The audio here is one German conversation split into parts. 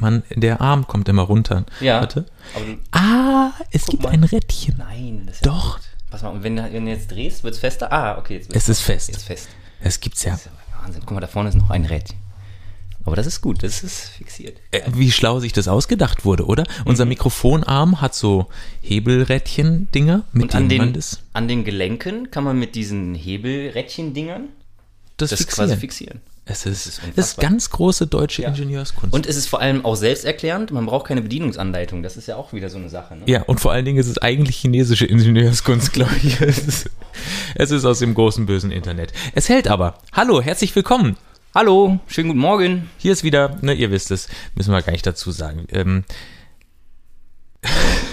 man, der Arm kommt immer runter. Ja. Warte. Ah, es gibt mal. ein Rädchen. nein, das ist ja Doch. gut. Pass mal, und wenn, du- wenn du jetzt drehst, wird es fester? Ah, okay, jetzt Es ist fest. Jetzt fest. Es gibt's ja. Das ist ja Wahnsinn. Guck mal, da vorne ist noch ein Rädchen. Aber das ist gut, das ist fixiert. Äh, Wie schlau sich das ausgedacht wurde, oder? Unser Mhm. Mikrofonarm hat so Hebelrädchen-Dinger, mit Und an denen den, an den Gelenken kann man mit diesen Hebelrädchen-Dingern das, das fixieren. quasi fixieren. Es ist, ist ist ganz große deutsche Ja. Ingenieurskunst. Und es ist vor allem auch selbsterklärend, man braucht keine Bedienungsanleitung. Das ist ja auch wieder so eine Sache. Ne? ja, und vor allen Dingen ist es eigentlich chinesische Ingenieurskunst, glaube ich. Es ist, es ist aus dem großen bösen Internet. Es hält aber. Hallo, herzlich willkommen. Hallo, schönen guten Morgen. Hier ist wieder, ne, ihr wisst es, müssen wir gar nicht dazu sagen. Ähm,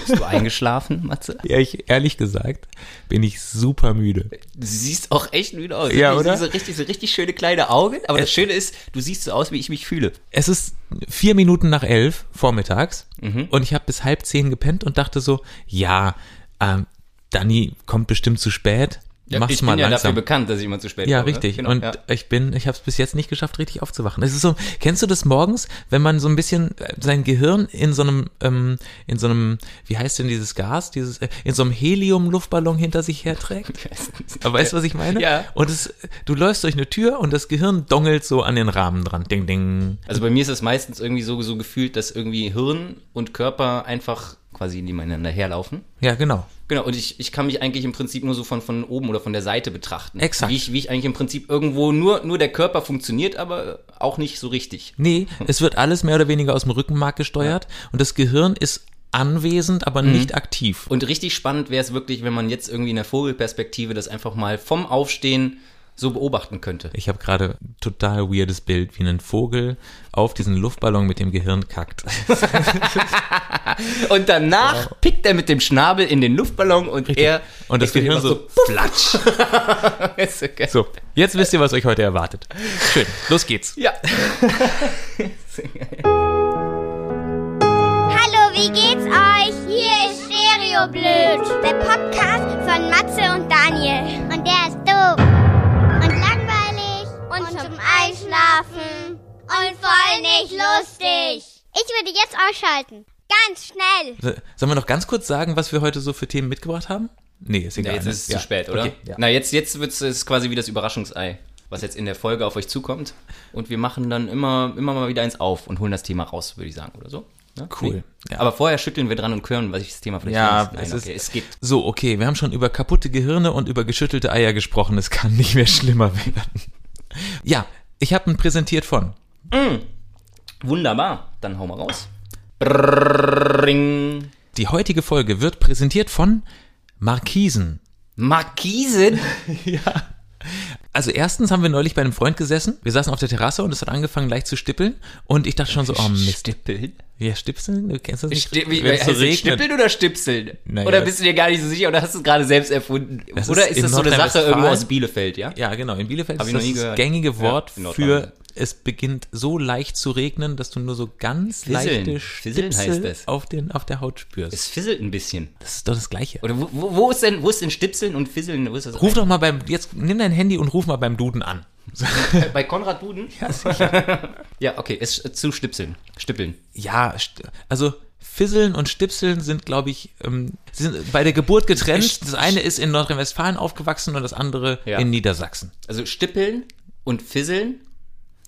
Bist du eingeschlafen, Matze? ja, ich, ehrlich gesagt, bin ich super müde. Du siehst auch echt müde aus. Ja, Du oder? So richtig, so richtig schöne kleine Augen. Aber das Schöne ist, du siehst so aus, wie ich mich fühle. Es ist vier Minuten nach elf vormittags Mhm. und ich habe bis halb zehn gepennt und dachte so, ja, ähm, Dani kommt bestimmt zu spät. Mach's ich mal bin ja dafür langsam. bekannt, dass ich immer zu spät Ja, komme. ne? richtig. Genau, und ja. ich bin, ich habe es bis jetzt nicht geschafft, richtig aufzuwachen. Es ist so, kennst du das morgens, wenn man so ein bisschen äh, sein Gehirn in so einem, ähm, in so einem, wie heißt denn dieses Gas, dieses, äh, in so einem Helium-Luftballon hinter sich herträgt? Aber weißt du, was ich meine? Ja. Und es, du läufst durch eine Tür und das Gehirn dongelt so an den Rahmen dran. Ding, ding. Also bei mir ist es meistens irgendwie so, so gefühlt, dass irgendwie Hirn und Körper einfach quasi nebeneinander herlaufen. Ja, genau. Genau, und ich, ich kann mich eigentlich im Prinzip nur so von, von oben oder von der Seite betrachten. Exakt. Wie ich, wie ich eigentlich im Prinzip irgendwo nur, nur der Körper funktioniert, aber auch nicht so richtig. Nee, es wird alles mehr oder weniger aus dem Rückenmark gesteuert und das Gehirn ist anwesend, aber nicht aktiv. Und richtig spannend wäre es wirklich, wenn man jetzt irgendwie in der Vogelperspektive das einfach mal vom Aufstehen so beobachten könnte. Ich habe gerade ein total weirdes Bild, wie ein Vogel auf diesen Luftballon mit dem Gehirn kackt. Und danach pickt er mit dem Schnabel in den Luftballon und er Und das Gehirn einfach so, flatsch. Ist so. So, jetzt wisst ihr, was euch heute erwartet. Schön, los geht's. Ja. Hallo, wie geht's euch? Hier ist Stereoblöd, der Podcast von Matze und Daniel. Und der ist doof. Und zum Einschlafen. Und voll nicht lustig. Ich würde jetzt ausschalten. Ganz schnell. So, Sollen wir noch ganz kurz sagen, was wir heute so für Themen mitgebracht haben? Nee, ist Ja, egal. jetzt ne? ist es Ja. zu spät, oder? Okay, ja. Na, jetzt, jetzt wird es quasi wie das Überraschungsei, was jetzt in der Folge auf euch zukommt. Und wir machen dann immer, immer mal wieder eins auf und holen das Thema raus, würde ich sagen, oder so. Ja? Cool, Nee. ja. Aber vorher schütteln wir dran und hören, was ich das Thema vielleicht Ja, ist. Nein, es okay, ist, es gibt. So, okay, wir haben schon über kaputte Gehirne und über geschüttelte Eier gesprochen. Es kann nicht mehr schlimmer werden. Ja, ich habe einen präsentiert von. Wunderbar, dann hau mal raus. Brrrring. Die heutige Folge wird präsentiert von Markisen. Markisen? Also erstens haben wir neulich bei einem Freund gesessen. Wir saßen auf der Terrasse und es hat angefangen leicht zu stippeln. Und ich dachte schon so, oh Mist. Stippeln? Ja, stipseln? Du kennst das nicht? Sti wie, heißt so regnet. Stippeln oder Stipseln? Naja, oder bist du dir gar nicht so sicher oder hast du es gerade selbst erfunden? Das oder ist ist, das so eine Sache irgendwo aus Bielefeld, ja? Ja, genau. In Bielefeld Hab ist das gängige Wort Ja, für. Es beginnt so leicht zu regnen, dass du nur so ganz Fisseln. leichte Stipsel es. auf, den, auf der Haut spürst. Es fisselt ein bisschen. das ist doch das Gleiche. Oder wo, wo, wo ist denn, wo ist denn Stipseln und Fisseln? Wo ist das? Ruf doch mal beim, jetzt nimm dein Handy und ruf mal beim Duden an. bei Konrad Duden? Ja, sicher. ja, okay, es zu Stipseln. Stippeln. Ja, also Fisseln und Stipseln sind, glaube ich, ähm, sie sind bei der Geburt getrennt. Das eine ist in Nordrhein-Westfalen aufgewachsen und das andere Ja. in Niedersachsen. Also Stippeln und Fisseln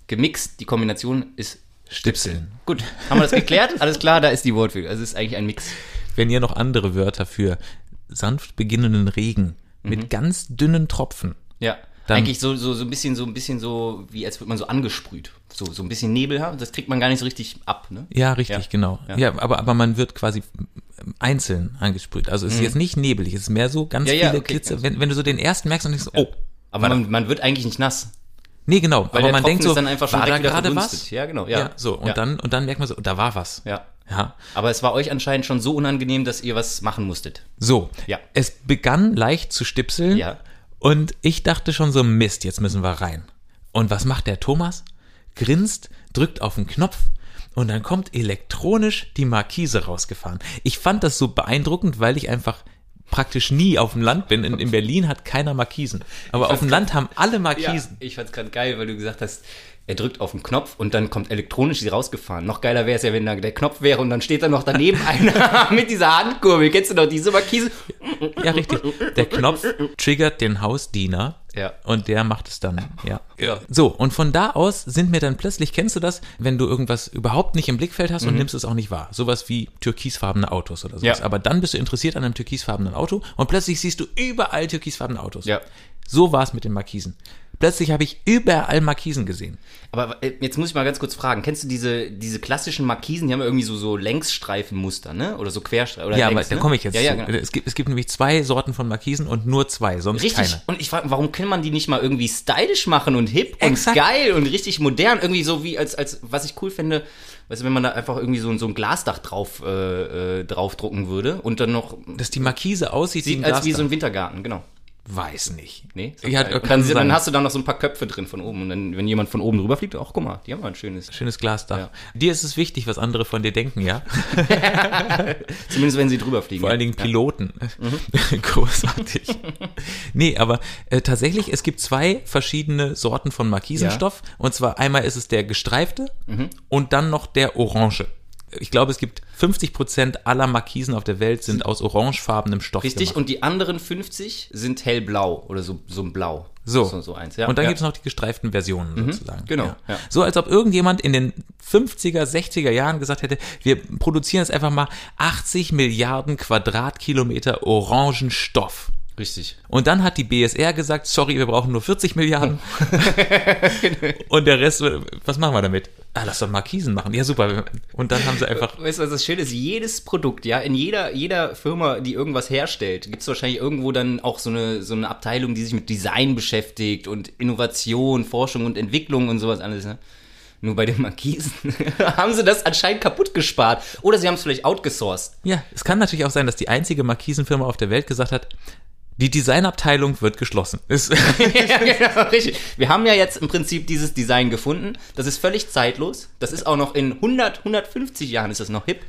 gemixt, die Kombination ist Stipseln. Gut, haben wir das geklärt? Alles klar, da ist die Wortführung. Also es ist eigentlich ein Mix. Wenn ihr noch andere Wörter für sanft beginnenden Regen mit ganz dünnen Tropfen. Ja. Dann- eigentlich so, so, so ein bisschen, so ein bisschen so, wie als würde man so angesprüht. So, so ein bisschen Nebel haben. Das kriegt man gar nicht so richtig ab, ne? Ja, richtig, Ja. genau. Ja. Ja, aber, aber man wird quasi einzeln angesprüht. Also es ist jetzt nicht nebelig, es ist mehr so ganz Mhm. Ja, ja, viele okay, Klitze. Wenn, wenn du so den ersten merkst und denkst, oh, Aber man, man wird eigentlich nicht nass. Nee, genau. Weil aber man Tropfen denkt so, dann einfach schon war da gerade verdunstet. was? Ja, genau, ja. so, und Ja. dann, und dann merkt man so, da war was. Ja. Ja. Aber es war euch anscheinend schon so unangenehm, dass ihr was machen musstet. So, Ja. es begann leicht zu stipseln Ja. und ich dachte schon so, Mist, jetzt müssen wir rein. Und was macht der Thomas? Grinst, drückt auf den Knopf und dann kommt elektronisch die Markise rausgefahren. Ich fand das so beeindruckend, weil ich einfach praktisch nie auf dem Land bin. In, in Berlin hat keiner Markisen. Aber auf dem Land haben alle Markisen. ich fand's gerade geil, weil du gesagt hast, Er drückt auf den Knopf und dann kommt elektronisch sie rausgefahren. Noch geiler wäre es ja, wenn da der Knopf wäre und dann steht da noch daneben einer mit dieser Handkurbel. Kennst du noch diese Markise? Ja, richtig. Der Knopf triggert den Hausdiener. Ja. Und der macht es dann, ja. Ja. So, und von da aus sind mir dann plötzlich, kennst du das, wenn du irgendwas überhaupt nicht im Blickfeld hast und nimmst es auch nicht wahr? Sowas wie türkisfarbene Autos oder sowas. Ja. Aber dann bist du interessiert an einem türkisfarbenen Auto und plötzlich siehst du überall türkisfarbene Autos. Ja. So war es mit den Markisen. Plötzlich habe ich überall Markisen gesehen. Aber äh, jetzt muss ich mal ganz kurz fragen, kennst du diese, diese klassischen Markisen, die haben ja irgendwie so, so Längsstreifenmuster, ne? Oder so Querstreifen. Oder Ja, längs, aber da ne? komme ich jetzt ja, ja, genau. Es, gibt, es gibt nämlich zwei Sorten von Markisen und nur zwei, sonst Richtig. keine. Und ich frage, warum kann man die nicht mal irgendwie stylisch machen und hip und Exakt. geil und richtig modern? Irgendwie so wie als, als was ich cool finde, weißt du, wenn man da einfach irgendwie so, ein- so ein Glasdach drauf, äh, äh, draufdrucken würde und dann noch Dass die Markise aussieht sieht als wie Glasdach. so ein Wintergarten, genau. Weiß nicht. Nee? Ja, dann, sein. dann hast du da noch so ein paar Köpfe drin von oben und dann, wenn jemand von oben drüber fliegt, ach guck mal, die haben mal ein schönes. Schönes Glasdach. Ja. Dir ist es wichtig, was andere von dir denken, ja? Zumindest wenn sie drüber fliegen. Vor allen. Dingen Piloten. Großartig. nee, aber äh, tatsächlich, es gibt zwei verschiedene Sorten von Markisenstoff. Und zwar einmal ist es der gestreifte Mhm. und dann noch der orange. Ich glaube, es gibt 50 Prozent aller Markisen auf der Welt sind aus orangefarbenem Stoff Richtig, gemacht. und die anderen 50 sind hellblau oder so, so ein Blau. So. So, so eins, ja. und dann ja. gibt es noch die gestreiften Versionen sozusagen. genau, ja. So als ob irgendjemand in den 50er, 60er Jahren gesagt hätte, wir produzieren jetzt einfach mal 80 Milliarden Quadratkilometer orangen Stoff. Richtig. Und dann hat die BSR gesagt, sorry, wir brauchen nur 40 Milliarden. und der Rest, was machen wir damit? Ah, lass doch Markisen machen. Ja, super. Und dann haben sie einfach, Weißt du, was das Schöne ist? Jedes Produkt, ja, in jeder, jeder Firma, die irgendwas herstellt, gibt es wahrscheinlich irgendwo dann auch so eine, so eine Abteilung, die sich mit Design beschäftigt und Innovation, Forschung und Entwicklung und sowas alles, ne? Nur bei den Markisen haben sie das anscheinend kaputt gespart. Oder sie haben es vielleicht outgesourced. ja, es kann natürlich auch sein, dass die einzige Markisenfirma auf der Welt gesagt hat, die Designabteilung wird geschlossen. Ist, ja, genau, richtig. Wir haben ja jetzt im Prinzip dieses Design gefunden. Das ist völlig zeitlos. Das ist auch noch in 100, 150 Jahren ist das noch hip.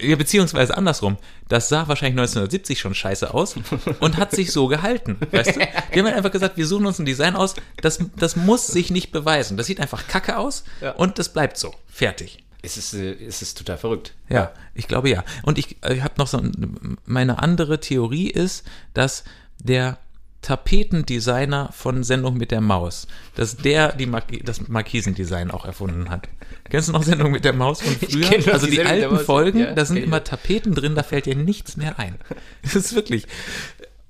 Ja, beziehungsweise andersrum. Das sah wahrscheinlich 1970 schon scheiße aus und hat sich so gehalten. Weißt du? Die haben einfach gesagt, wir suchen uns ein Design aus, das, das muss sich nicht beweisen. Das sieht einfach kacke aus Ja. und das bleibt so. Fertig. Es ist, äh, es ist total verrückt. Ja, ich glaube ja. Und ich, ich habe noch so, ein- meine andere Theorie ist, dass der Tapetendesigner von Sendung mit der Maus, dass der die Marki das Markisendesign auch erfunden hat. Kennst du noch Sendung mit der Maus von früher? Also die die alten. Folgen, Ja, da sind immer. Tapeten drin, da fällt dir nichts mehr ein. Das ist wirklich.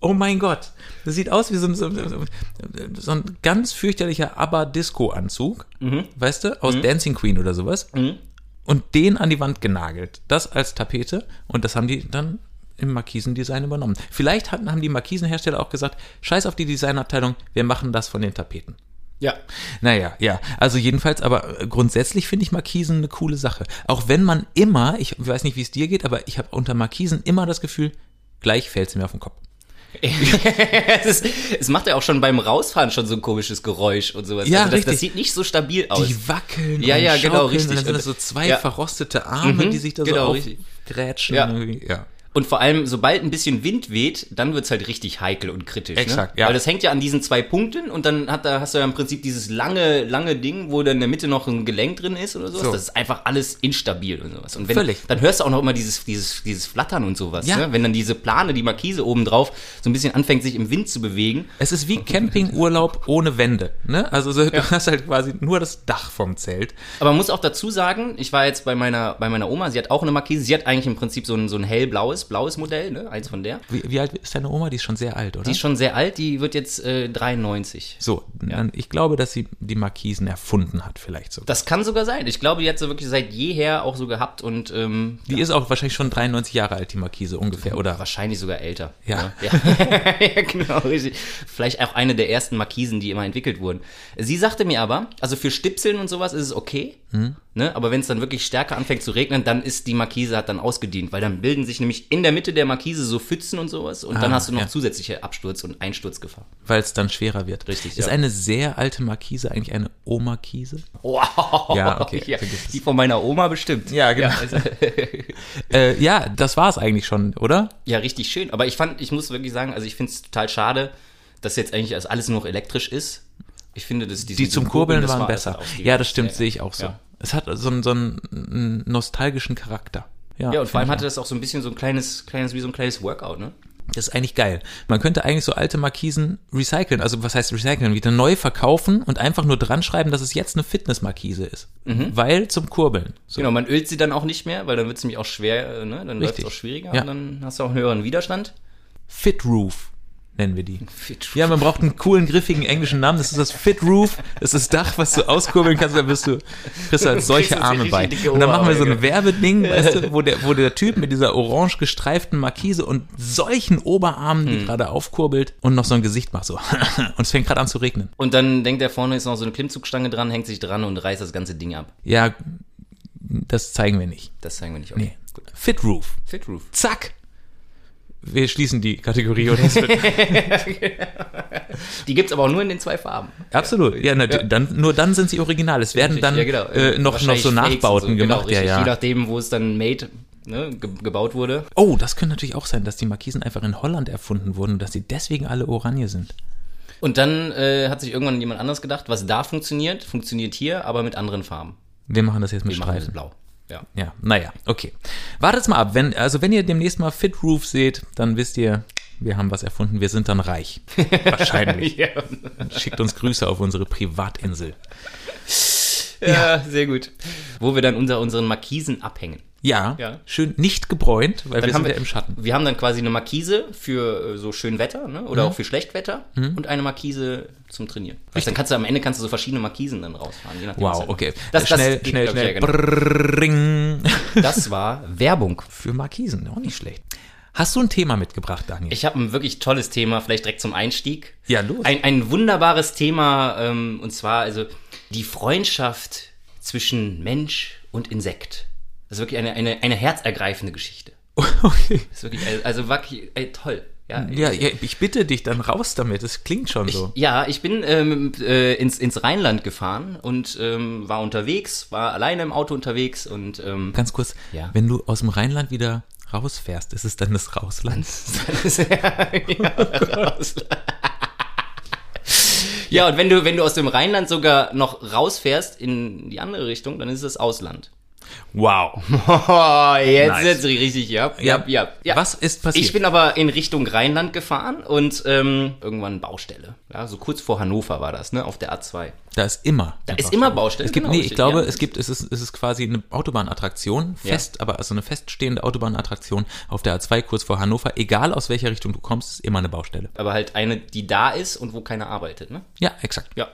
Oh mein Gott, das sieht aus wie so ein, so, so, so ein ganz fürchterlicher ABBA-Disco-Anzug, Mhm. weißt du, aus Dancing Queen oder sowas und den an die Wand genagelt. Das als Tapete und das haben die dann im Markisendesign übernommen. Vielleicht hatten, haben die Markisenhersteller auch gesagt, scheiß auf die Designabteilung, wir machen das von den Tapeten. Ja. Naja, ja, also jedenfalls, aber grundsätzlich finde ich Markisen eine coole Sache. Auch wenn man immer, ich weiß nicht, wie es dir geht, aber ich habe unter Markisen immer das Gefühl, gleich fällt es mir auf den Kopf. es, ist, es macht ja auch schon beim Rausfahren schon so ein komisches Geräusch und sowas. Ja, also das, richtig. das sieht nicht so stabil aus. Die wackeln Ja, ja, genau, richtig. Und dann sind das so zwei ja. verrostete Arme, Mhm, die sich da genau, so richtig. aufgrätschen. Ja. ja. Und vor allem, sobald ein bisschen Wind weht, dann wird's halt richtig heikel und kritisch. Exakt, ne? ja. Weil das hängt ja an diesen zwei Punkten und dann hat, da hast du ja im Prinzip dieses lange, lange Ding, wo dann in der Mitte noch ein Gelenk drin ist oder sowas. So. Das ist einfach alles instabil und sowas. Und wenn, Völlig. dann hörst du auch noch immer dieses, dieses, dieses Flattern und sowas. Ja. Ne? Wenn dann diese Plane, die Markise oben drauf, so ein bisschen anfängt, sich im Wind zu bewegen. Es ist wie Campingurlaub ohne Wände. Ne? Also so, du hast halt quasi nur das Dach vom Zelt. Aber man muss auch dazu sagen, ich war jetzt bei meiner, bei meiner Oma, sie hat auch eine Markise, sie hat eigentlich im Prinzip so ein, so ein hellblaues, blaues Modell, ne? eins von der. Wie, wie alt ist deine Oma? Die ist schon sehr alt, oder? Die ist schon sehr alt, die wird jetzt äh, 93. so, dann, ich glaube, dass sie die Markisen erfunden hat, vielleicht sogar. Das kann sogar sein. Ich glaube, die hat sie wirklich seit jeher auch so gehabt und ähm, Die ist auch wahrscheinlich schon 93 Jahre alt, die Markise ungefähr, oder? wahrscheinlich sogar älter. Ja. Ja, ja genau, richtig. Vielleicht auch eine der ersten Markisen, die immer entwickelt wurden. Sie sagte mir aber, also für Stipseln und sowas ist es okay, Hm? Ne? aber wenn es dann wirklich stärker anfängt zu regnen, dann ist die Markise hat dann ausgedient, weil dann bilden sich nämlich in der Mitte der Markise so Pfützen und sowas und dann Ah, hast du noch ja. zusätzliche Absturz- und Einsturzgefahr. Weil es dann schwerer wird. Richtig, Ist ja. eine sehr alte Markise eigentlich eine Omakise? Wow. Ja, okay, Ja, die von meiner Oma bestimmt. Ja, genau. äh, ja, das war es eigentlich schon, oder? Ja, richtig schön. Aber ich fand, ich muss wirklich sagen, also ich finde es total schade, dass jetzt eigentlich alles nur noch elektrisch ist. Ich finde, dass die, Die zum Kurbeln das waren war- besser. Ja, das stimmt, sehe ich auch so. Ja. Es hat so einen, so einen nostalgischen Charakter. Ja, und vor allem hatte das auch so ein bisschen so ein kleines, kleines, wie so ein kleines Workout, ne? Das ist eigentlich geil. Man könnte eigentlich so alte Markisen recyceln. Also was heißt recyceln? Wieder neu verkaufen und einfach nur dran schreiben, dass es jetzt eine Fitnessmarkise ist. Weil zum Kurbeln. So. Genau, man ölt sie dann auch nicht mehr, weil dann wird es nämlich auch schwer, äh, ne? Dann wird es auch schwieriger Ja. und dann hast du auch einen höheren Widerstand. Fit Roof nennen wir die. Fit Ja, man braucht einen coolen, griffigen englischen Namen. Das ist das Fit Roof. Das ist das Dach, was du auskurbeln kannst. Da bist du, kriegst du halt solche Arme bei. Und dann machen wir so ein. Werbeding, weißt du, wo der, wo der Typ mit dieser orange gestreiften Markise und solchen Oberarmen, Hm. die gerade aufkurbelt und noch so ein Gesicht macht so. und es fängt gerade an zu regnen. Und dann denkt er vorne ist noch so eine Klimmzugstange dran, hängt sich dran und reißt das ganze Ding ab. Ja, das zeigen wir nicht. Das zeigen wir nicht. Okay. Nee. Fit Roof. Fit Roof. Zack. Wir schließen die Kategorie oder es Die gibt's aber auch nur in den zwei Farben. Absolut. Ja, na, Dann, nur dann sind sie original. Es werden dann Ja, genau. äh, noch, noch so Nachbauten so. gemacht. Genau, ja, ja. Je nachdem, wo es dann made ne, ge gebaut wurde. Oh, das könnte natürlich auch sein, dass die Markisen einfach in Holland erfunden wurden und dass sie deswegen alle Oranje sind. Und dann äh, hat sich irgendwann jemand anders gedacht, was da funktioniert, funktioniert hier, aber mit anderen Farben. Wir machen das jetzt mit Wir machen das Streifen. blau. Ja. Ja, naja, okay. Wartet's mal ab. Wenn, also wenn ihr demnächst mal Fit Roof seht, dann wisst ihr, wir haben was erfunden. Wir sind dann reich. Wahrscheinlich. ja. Schickt uns Grüße auf unsere Privatinsel. Ja, sehr gut. Wo wir dann unter unseren Markisen abhängen. Ja, Ja. schön nicht gebräunt, weil wir Dann haben sind wir ja im Schatten. Wir haben dann quasi eine Markise für äh, so schön Wetter ne? oder auch für Schlechtwetter und eine Markise zum Trainieren. Also dann kannst du am Ende kannst du so verschiedene Markisen dann rausfahren. Je nachdem, Wow, du- okay. Das, das schnell, geht, schnell, schnell. ja, genau. Das war Werbung. Für Markisen, auch nicht schlecht. Hast du ein Thema mitgebracht, Daniel? Ich habe ein wirklich tolles Thema, vielleicht direkt zum Einstieg. Ja, los. Ein, ein wunderbares Thema, ähm, und zwar also die Freundschaft zwischen Mensch und Insekt. Das ist wirklich eine, eine, eine herzergreifende Geschichte. okay. Das ist wirklich, also- also wirklich ey, toll. Ja, Ja, ja, ich bitte dich dann raus damit. Das klingt schon so. Ja, ich bin ähm, äh, ins, ins Rheinland gefahren und ähm, war unterwegs, war alleine im Auto unterwegs und ähm, Ganz kurz, Ja. wenn du aus dem Rheinland wieder rausfährst, ist es dann das Rausland? ja, raus. ja, und wenn du, wenn du aus dem Rheinland sogar noch rausfährst in die andere Richtung, dann ist es Ausland. Wow. Oh, jetzt Nice. sich richtig, ja. Ja, ja, ja. Was ist passiert? Ich bin aber in Richtung Rheinland gefahren und ähm, irgendwann Baustelle. Ja, so kurz vor Hannover war das, ne, auf der A2. da ist immer. Da ist immer Baustelle. Es gibt, genau, nee, ich glaube, ja. es gibt, es ist, es ist quasi eine Autobahnattraktion, Ja. fest, aber also eine feststehende Autobahnattraktion auf der A2 kurz vor Hannover. Egal aus welcher Richtung du kommst, ist immer eine Baustelle. Aber halt eine, die da ist und wo keiner arbeitet, ne? Ja, exakt. Ja.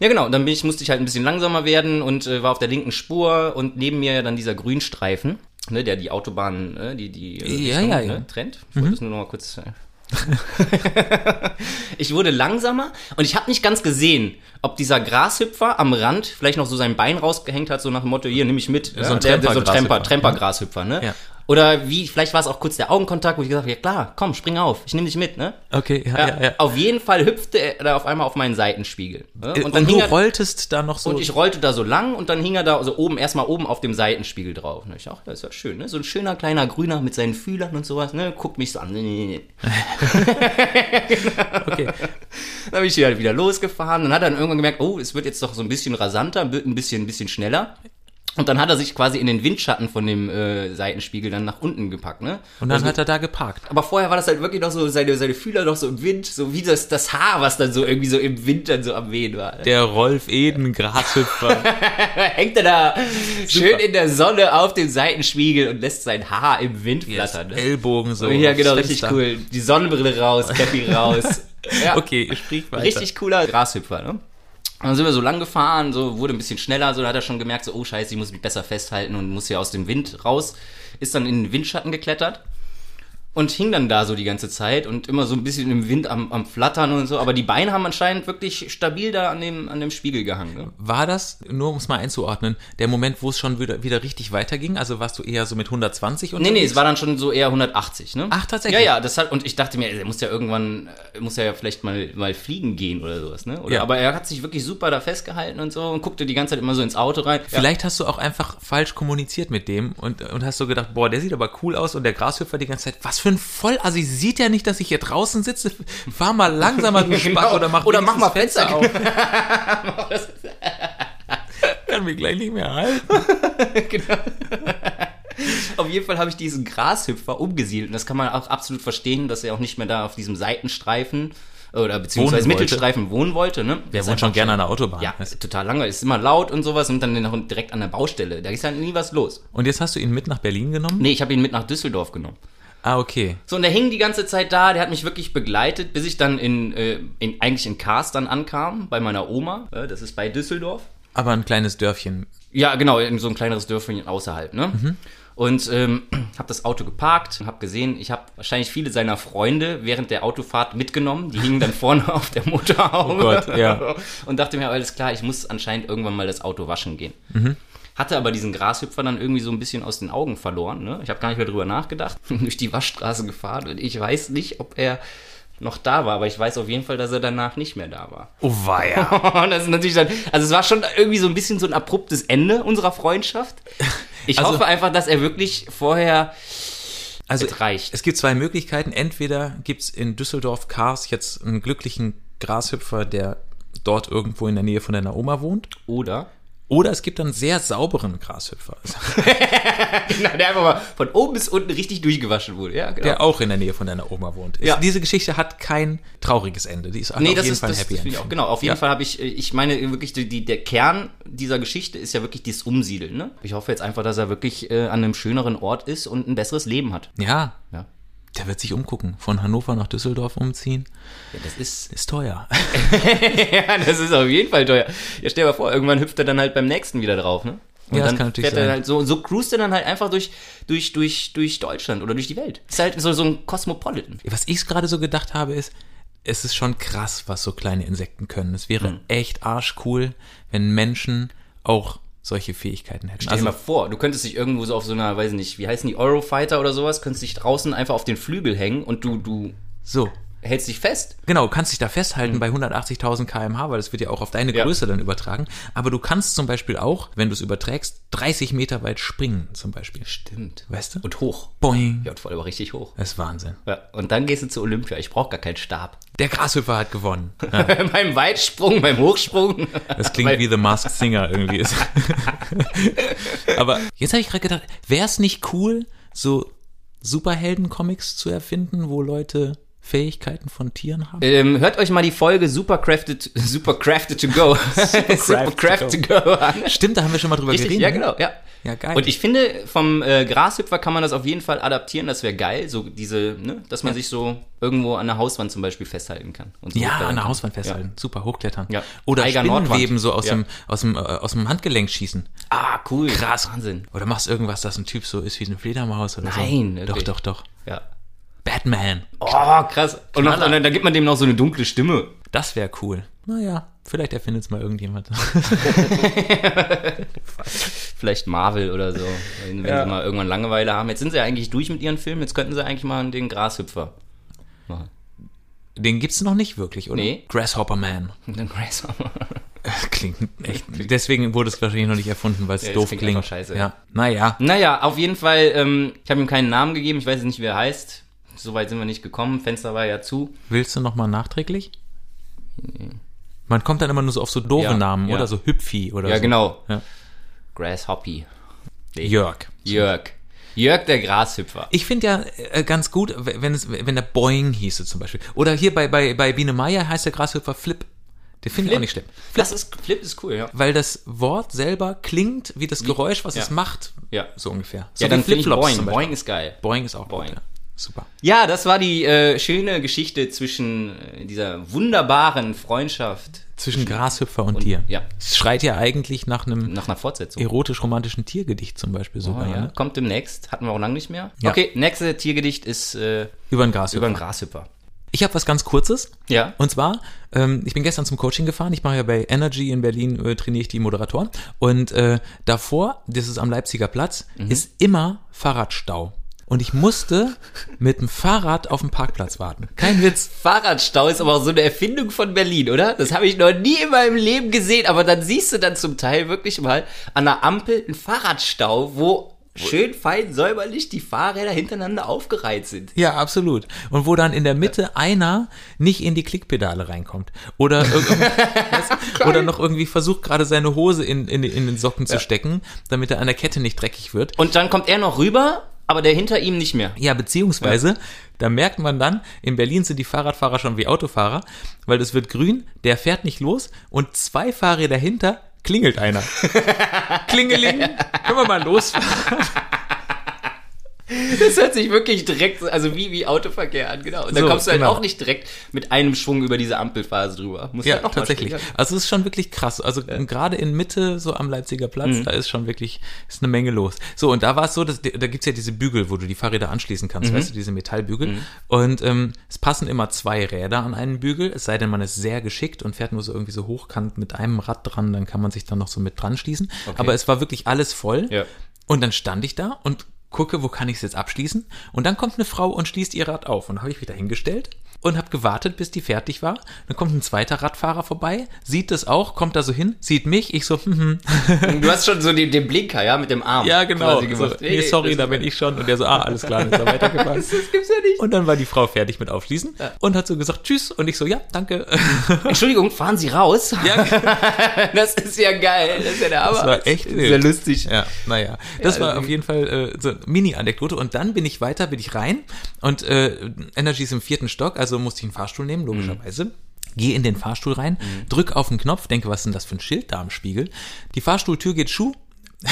Ja, genau. Dann bin ich, musste ich halt ein bisschen langsamer werden und äh, war auf der linken Spur und neben mir dann dieser Grünstreifen, ne, der die Autobahn, äh, die, die äh, Ja, Richtung, ja, ja. Ne, trennt. Ich wollte das nur noch mal kurz. Äh. ich wurde langsamer und ich habe nicht ganz gesehen, ob dieser Grashüpfer am Rand vielleicht noch so sein Bein rausgehängt hat, so nach dem Motto, hier, nimm ich mit. So ein der, der, so Tremper, Tremper-Grashüpfer. Tremper-Grashüpfer, ne? Ja. Oder wie, vielleicht war es auch kurz der Augenkontakt, wo ich gesagt habe, ja klar, komm, spring auf, ich nehme dich mit, ne? Okay, ja, Ja, ja, ja. Auf jeden Fall hüpfte er da auf einmal auf meinen Seitenspiegel. Ne? Und, Und dann du hing er, rolltest da noch so. und ich rollte da so lang und dann hing er da so oben, erstmal oben auf dem Seitenspiegel drauf. Ne? Ich dachte, das ist ja schön, ne? So ein schöner kleiner Grüner mit seinen Fühlern und sowas, ne? Guckt mich so an. Nee, nee, nee. okay. Dann bin ich wieder, wieder losgefahren. Dann hat er dann irgendwann gemerkt, oh, es wird jetzt doch so ein bisschen rasanter, wird ein bisschen, ein bisschen schneller. Und dann hat er sich quasi in den Windschatten von dem äh, Seitenspiegel dann nach unten gepackt, ne? Und dann Also- hat er da geparkt. aber vorher war das halt wirklich noch so, seine, seine Fühler noch so im Wind, so wie das, das Haar, was dann so irgendwie so im Wind dann so am Wehen war. Der Rolf Eden Grashüpfer. hängt er da schön in der Sonne auf dem Seitenspiegel und lässt sein Haar im Wind flattern. Ne? Ellbogen so. ja, genau, richtig cool. Die Sonnenbrille raus, Cappy raus. Ja, Okay, sprich weiter. richtig cooler Grashüpfer, ne? Dann sind wir so lang gefahren, so wurde ein bisschen schneller, so da hat er schon gemerkt, so, oh scheiße, ich muss mich besser festhalten und muss hier aus dem Wind raus. Ist dann in den Windschatten geklettert und hing dann da so die ganze Zeit und immer so ein bisschen im Wind am, am Flattern und so. Aber die Beine haben anscheinend wirklich stabil da an dem, an dem Spiegel gehangen. Ne? War das, nur um es mal einzuordnen, der Moment, wo es schon wieder, wieder richtig weiterging? Also warst du eher so mit 120 Nee, unterwegs? nee, es war dann schon so eher 180, ne? Ach, tatsächlich? Ja, ja, das hat, und ich dachte mir, er muss ja irgendwann, muss ja vielleicht mal, mal fliegen gehen oder sowas, ne? Oder, Ja. Aber er hat sich wirklich super da festgehalten und so und guckte die ganze Zeit immer so ins Auto rein. Vielleicht hast du auch einfach falsch kommuniziert mit dem und, und hast so gedacht, boah, der sieht aber cool aus und der Grashüpfer die ganze Zeit, was für ein Vollassi? Sieht ja nicht, dass ich hier draußen sitze? Fahr mal langsamer, du Spack, Genau. oder mach, Oder mach mal wenigstens Fenster auf. Kann mich gleich nicht mehr halten. Auf jeden Fall habe ich diesen Grashüpfer umgesiedelt. Und das kann man auch absolut verstehen, dass er auch nicht mehr da auf diesem Seitenstreifen oder beziehungsweise Wohnen wollte. Mittelstreifen wohnen wollte. Ne? Der wohnt schon gerne an der Autobahn. Ja, total lange. Ist immer laut und sowas und dann noch direkt an der Baustelle. Da ist halt nie was los. Und jetzt hast du ihn mit nach Berlin genommen? Nee, ich habe ihn mit nach Düsseldorf genommen. Ah, okay. So, und der hing die ganze Zeit da, der hat mich wirklich begleitet, bis ich dann in, äh, in eigentlich in Kars dann ankam, bei meiner Oma. Äh, das ist bei Düsseldorf. Aber ein kleines Dörfchen. Ja, genau, in so ein kleineres Dörfchen außerhalb, ne? Mhm. Und ähm, habe das Auto geparkt und habe gesehen, ich habe wahrscheinlich viele seiner Freunde während der Autofahrt mitgenommen. Die hingen dann vorne auf der Motorhaube. Oh Gott, ja. Und dachte mir, alles klar, ich muss anscheinend irgendwann mal das Auto waschen gehen. Mhm. Hatte aber diesen Grashüpfer dann irgendwie so ein bisschen aus den Augen verloren. Ne? Ich habe gar nicht mehr drüber nachgedacht. Durch die Waschstraße gefahren und ich weiß nicht, ob er noch da war, aber ich weiß auf jeden Fall, dass er danach nicht mehr da war. Oh, weia. Das ist natürlich dann, also es war schon irgendwie so ein bisschen so ein abruptes Ende unserer Freundschaft. Ich Also- hoffe einfach, dass er wirklich vorher Also, es reicht. es gibt zwei Möglichkeiten. Entweder gibt's in Düsseldorf Kars jetzt einen glücklichen Grashüpfer, der dort irgendwo in der Nähe von deiner Oma wohnt. Oder? Oder es gibt dann sehr sauberen Grashüpfer, Genau, der einfach mal von oben bis unten richtig durchgewaschen wurde. Ja, genau. der auch in der Nähe von deiner Oma wohnt. Ja. Diese Geschichte hat kein trauriges Ende. Die ist Nee, auf das jeden ist, Fall ein Happy End. auch. Genau, auf jeden Ja. Fall habe ich, ich meine wirklich, die, der Kern dieser Geschichte ist ja wirklich dieses Umsiedeln. Ne? Ich hoffe jetzt einfach, dass er wirklich äh, an einem schöneren Ort ist und ein besseres Leben hat. Ja, Ja, der wird sich umgucken. Von Hannover nach Düsseldorf umziehen. ja das ist Ist teuer. ja, das ist auf jeden Fall teuer. Ja, stell dir mal vor, irgendwann hüpft er dann halt beim nächsten wieder drauf, ne? Und Ja, das dann kann natürlich fährt er sein. halt so, so cruist er dann halt einfach durch, durch, durch, durch Deutschland oder durch die Welt. Ist halt so, so ein Cosmopolitan. Was ich gerade so gedacht habe, ist, es ist schon krass, was so kleine Insekten können. Es wäre Hm. echt arschcool, wenn Menschen auch solche Fähigkeiten hätten. Stell dir mal vor, du könntest dich irgendwo so auf so einer, weiß ich nicht, wie heißen die, Eurofighter oder sowas, könntest dich draußen einfach auf den Flügel hängen und du, du so, hältst dich fest. Genau, du kannst dich da festhalten bei 180.000 kmh, weil das wird ja auch auf deine. Ja. Größe dann übertragen. Aber du kannst zum Beispiel auch, wenn du es überträgst, 30 Meter weit springen zum Beispiel. Stimmt. Weißt du? Und hoch. Boing. Ja, und vor allem richtig hoch. Das ist Wahnsinn. Ja, und dann gehst du zu Olympia. Ich brauche gar keinen Stab. Der Grashüpfer hat gewonnen. Ja, beim Weitsprung, beim Hochsprung. das klingt wie The Masked Singer irgendwie. Aber jetzt habe ich gerade gedacht, wäre es nicht cool, so Superhelden-Comics zu erfinden, wo Leute Fähigkeiten von Tieren haben? Ähm, hört euch mal die Folge Supercrafted, Supercrafted to Go. Supercrafted to Go an. Stimmt, da haben wir schon mal drüber Richtig, geredet. ja ne? genau, ja. Ja, geil. Und ich finde, vom äh, Grashüpfer kann man das auf jeden Fall adaptieren, das wäre geil, so diese, ne, dass man sich so irgendwo an der Hauswand zum Beispiel festhalten kann. Und so Ja, an der. Hauswand festhalten. Super, hochklettern. Ja. Oder Eiger. Spinnenweben so aus, Ja. dem, aus, dem, äh, aus dem Handgelenk schießen. Ah, cool. Krass. Wahnsinn. Oder machst irgendwas, das ein Typ so ist wie eine Fledermaus oder Nein, so. wirklich. Doch, doch, doch. Ja. Batman. Oh, krass. Und, noch, und dann, da gibt man dem noch so eine dunkle Stimme. Das wäre cool. Naja, vielleicht erfindet es mal irgendjemand. Vielleicht Marvel oder so, wenn, Ja. sie mal irgendwann Langeweile haben. Jetzt sind sie ja eigentlich durch mit ihren Filmen, jetzt könnten sie eigentlich mal den Grashüpfer machen. Den gibt's noch nicht wirklich, oder? Nee. Grasshopper Man. Den Grasshopper. Klingt echt. Deswegen wurde es wahrscheinlich noch nicht erfunden, weil es Ja, doof klingt klingt. scheiße. Ja. Naja. Naja, auf jeden Fall, ähm, ich habe ihm keinen Namen gegeben, ich weiß nicht, wie er heißt. Soweit sind wir nicht gekommen, Fenster war ja zu. Willst du noch mal nachträglich? Man kommt dann immer nur so auf so doofe Ja, Namen, ja. oder so Hüpfi oder Ja, so. genau. Ja. Grasshoppy. Jörg. Jörg. Jörg der Grashüpfer. Ich finde ja äh, ganz gut, wenn es, wenn der Boing hieße zum Beispiel. Oder hier bei, bei, bei Biene Meier heißt der Grashüpfer Flip. Den finde ich auch nicht schlimm. Das ist, Flip ist cool, ja. Weil das Wort selber klingt wie das Geräusch, was ja. es macht. Ja. So ungefähr. So Ja, dann Flipflops Boing. Boing ist geil. Boing ist auch Boing. gut, ja. Super. Ja, das war die äh, schöne Geschichte zwischen äh, dieser wunderbaren Freundschaft Zwischen Grashüpfer und, dir. ja. Es schreit ja eigentlich nach einem nach einer Fortsetzung. erotisch-romantischen Tiergedicht zum Beispiel Oh, sogar. ja. ne? Kommt demnächst, hatten wir auch lange nicht mehr. Ja. Okay, nächste Tiergedicht ist äh, Über den Grashüpfer. über einen Grashüpper. Ich habe was ganz Kurzes. Ja. Und zwar, ähm, ich bin gestern zum Coaching gefahren. Ich mache ja bei Energy in Berlin, äh, trainiere ich die Moderatoren. Und äh, davor, das ist am Leipziger Platz, Mhm. ist immer Fahrradstau. Und ich musste mit dem Fahrrad auf dem Parkplatz warten. Kein Witz. Fahrradstau ist aber auch so eine Erfindung von Berlin, oder? Das habe ich noch nie in meinem Leben gesehen, aber dann siehst du dann zum Teil wirklich mal an der Ampel einen Fahrradstau, wo schön fein säuberlich die Fahrräder hintereinander aufgereiht sind. Ja, absolut. Und wo dann in der Mitte einer nicht in die Klickpedale reinkommt. Oder, oder noch irgendwie versucht gerade seine Hose in, in, in den Socken zu stecken, damit er an der Kette nicht dreckig wird. Und dann kommt er noch rüber, aber der hinter ihm nicht mehr. Ja, beziehungsweise, da merkt man dann, in Berlin sind die Fahrradfahrer schon wie Autofahrer, weil es wird grün, der fährt nicht los und zwei Fahrräder hinter klingelt einer. Klingeling, können wir mal losfahren? Das hört sich wirklich direkt, also wie, wie Autoverkehr an, genau. Und dann So, kommst du halt genau. auch nicht direkt mit einem Schwung über diese Ampelphase drüber. Musst Ja, halt tatsächlich. Also es ist schon wirklich krass. Also gerade in Mitte, so am Leipziger Platz, Mhm. da ist schon wirklich, ist eine Menge los. So, und da war es so, dass, da gibt's ja diese Bügel, wo du die Fahrräder anschließen Mhm. kannst, weißt du, diese Metallbügel. Und ähm, es passen immer zwei Räder an einen Bügel, es sei denn, man ist sehr geschickt und fährt nur so irgendwie so hochkant mit einem Rad dran, dann kann man sich dann noch so mit dran schließen. Aber es war wirklich alles voll. Ja. Und dann stand ich da und gucke, wo kann ich es jetzt abschließen? Und dann kommt eine Frau und schließt ihr Rad auf. Und habe ich da hingestellt und habe gewartet, bis die fertig war. Dann kommt ein zweiter Radfahrer vorbei, sieht das auch, kommt da so hin, sieht mich, ich so, hm, hm. Du hast schon so den, den Blinker, ja, mit dem Arm. ja genau. So, nee, sorry, da bin ich schon. Und der so, ah, alles klar, dann ist er weitergefahren. Das gibt's ja nicht. Und dann war die Frau fertig mit Aufschließen und hat so gesagt, tschüss. Und ich so, ja, danke. Entschuldigung, fahren Sie raus? ja, Das ist ja geil. Das ist ja der Hammer. Das war echt Das ist ja lustig. Ja, naja. Das Ja, war also- auf jeden Fall äh, so Mini-Anekdote. Und dann bin ich weiter, bin ich rein und äh, Energy ist im vierten Stock, also musste ich einen Fahrstuhl nehmen, logischerweise. Gehe in den Fahrstuhl rein, drück auf den Knopf, denke, was ist denn das für ein Schild da am Spiegel? Die Fahrstuhltür geht schuh.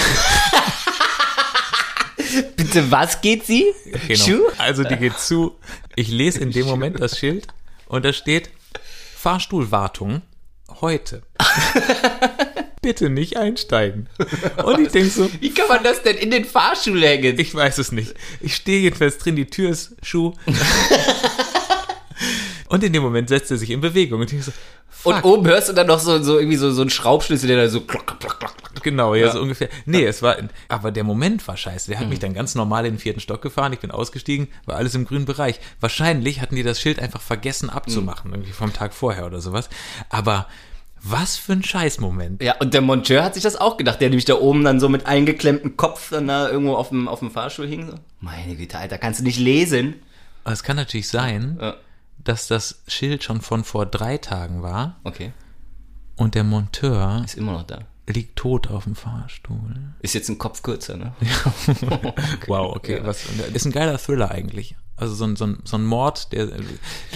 Bitte, was geht Sie? Genau. Schuh? Also die geht zu. Ich lese in dem Moment das Schild und da steht Fahrstuhlwartung heute. Bitte nicht einsteigen. Und ich denke so, Wie kann man das denn in den Fahrstuhl hängen? Ich weiß es nicht. Ich stehe jedenfalls drin, die Tür ist Schuh. und in dem Moment setzt er sich in Bewegung. Und ich so. Und oben hörst du dann noch so, so irgendwie so, so einen Schraubschlüssel, der da so klock, klock, klock, klock. Genau, ja, Ja. so ungefähr. Nee, es war, aber der Moment war scheiße. Der hat mich dann ganz normal in den vierten Stock gefahren. Ich bin ausgestiegen, war alles im grünen Bereich. Wahrscheinlich hatten die das Schild einfach vergessen abzumachen, irgendwie vom Tag vorher oder sowas. Aber was für ein Scheißmoment. Ja, und der Monteur hat sich das auch gedacht, der nämlich da oben dann so mit eingeklemmtem Kopf dann da irgendwo auf dem, auf dem Fahrstuhl hing. So. Meine Güte, Alter, kannst du nicht lesen? Aber es kann natürlich sein, Ja. dass das Schild schon von vor drei Tagen war Okay, und der Monteur ist immer noch da. liegt tot auf dem Fahrstuhl. Ist jetzt ein Kopf kürzer, ne? Wow, okay. Was, ist ein geiler Thriller eigentlich. Also so ein, so ein, so ein Mord, der.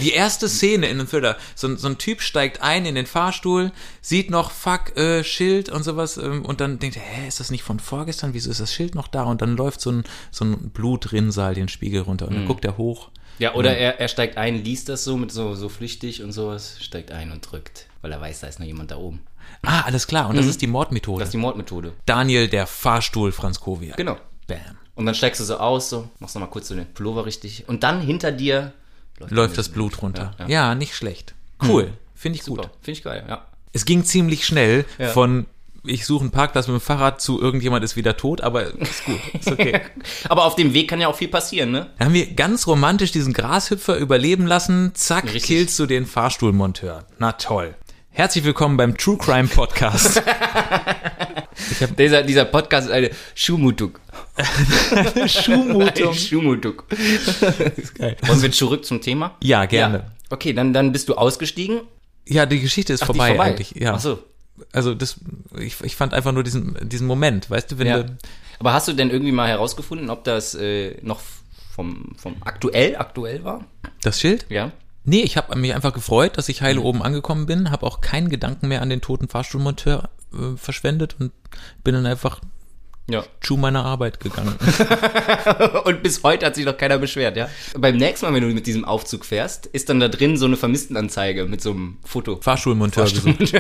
Die erste Szene in einem Thriller. So ein, so ein Typ steigt ein in den Fahrstuhl, sieht noch Fuck, äh, Schild und sowas ähm, und dann denkt er, hä, ist das nicht von vorgestern? Wieso ist das Schild noch da? Und dann läuft so ein, so ein Blutrinsal den Spiegel runter und dann guckt er hoch. Ja, oder er, er steigt ein, liest das so mit so, so flüchtig und sowas, steigt ein und drückt, weil er weiß, da ist noch jemand da oben. Ah, alles klar. Und das ist die Mordmethode. Das ist die Mordmethode. Daniel, der Fahrstuhl Franz Kovia. Genau. Bam. Und dann steigst du so aus, so, machst nochmal kurz so den Pullover richtig. Und dann hinter dir Läuft das Blut runter. Ja, Ja, ja. nicht schlecht. Cool. Finde ich gut. Super, finde ich geil, ja. Es ging ziemlich schnell Ja. von ich suche einen Parkplatz mit dem Fahrrad zu irgendjemand ist wieder tot, aber ist gut, ist okay. Aber auf dem Weg kann ja auch viel passieren, ne? Dann haben wir ganz romantisch diesen Grashüpfer überleben lassen. Zack, Richtig. killst du den Fahrstuhlmonteur. Na toll. Herzlich willkommen beim True Crime Podcast. Dieser, dieser Podcast ist eine Schumutuk. Schumutuk. Geil. Wollen wir zurück zum Thema? Ja, gerne. Ja. Okay, dann, dann bist du ausgestiegen. Ja, die Geschichte ist Ach, vorbei, vorbei. eigentlich. Ja. Ach so. Also das, ich, ich fand einfach nur diesen, diesen Moment, weißt du, wenn Ja. du, Aber hast du denn irgendwie mal herausgefunden, ob das äh, noch vom, vom aktuell aktuell war? das Schild? Ja. Nee, ich habe mich einfach gefreut, dass ich heile Mhm. oben angekommen bin, habe auch keinen Gedanken mehr an den toten Fahrstuhlmonteur äh, verschwendet und bin dann einfach Ja. zu meiner Arbeit gegangen. Und bis heute hat sich noch keiner beschwert, ja? Beim nächsten Mal, wenn du mit diesem Aufzug fährst, ist dann da drin so eine Vermisstenanzeige mit so einem Foto. Fahrstuhlmonteur gesucht.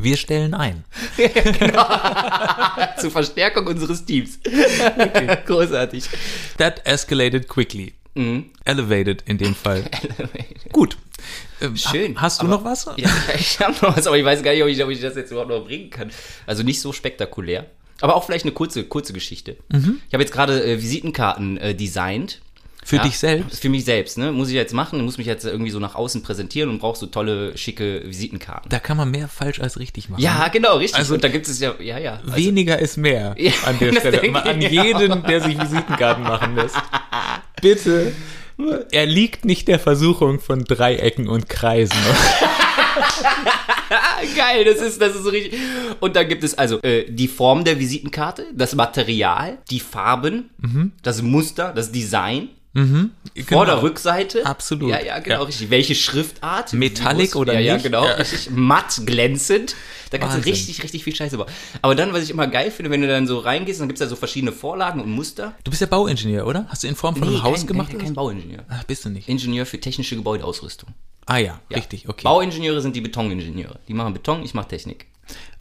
Wir stellen ein. Zur Verstärkung unseres Teams. Großartig. That escalated quickly. Mhm. Elevated in dem Fall. Gut. Ähm, Schön, Hast du aber- noch was? Ja, ich habe noch was, aber ich weiß gar nicht, ob ich, ob ich das jetzt überhaupt noch bringen kann. Also nicht so spektakulär. Aber auch vielleicht eine kurze, kurze Geschichte. Ich habe jetzt gerade äh, Visitenkarten äh, designt Für Ja, dich selbst? Für mich selbst, ne? Muss ich jetzt machen, muss mich jetzt irgendwie so nach außen präsentieren und brauche so tolle, schicke Visitenkarten. Da kann man mehr falsch als richtig machen. Ja, genau, richtig. Also- und da gibt es ja, ja, ja. Also, Weniger ist mehr Ja, an der Stelle. an jeden, der sich Visitenkarten machen lässt. Bitte. Er liegt nicht der Versuchung von Dreiecken und Kreisen. geil, das ist, das ist so richtig. Und dann gibt es also äh, die Form der Visitenkarte, das Material, die Farben, Mhm. das Muster, das Design. Genau. Vorder-, Rückseite. Absolut. Ja, ja, genau, Ja. richtig. Welche Schriftart? Metallic oder ja, Ja, nicht? genau, Ja. richtig. Matt, glänzend. Da kannst Wahnsinn. du richtig, richtig viel Scheiße bauen. Aber dann, was ich immer geil finde, wenn du dann so reingehst, dann gibt es da so verschiedene Vorlagen und Muster. Du bist ja Bauingenieur, oder? Hast du in Form von einem Haus kein, gemacht? Kein, oder kein so? Bauingenieur. Ach, bist du nicht. Ingenieur für technische Gebäudeausrüstung. Ah ja, Ja. richtig, okay. Bauingenieure sind die Betoningenieure. Die machen Beton, ich mache Technik.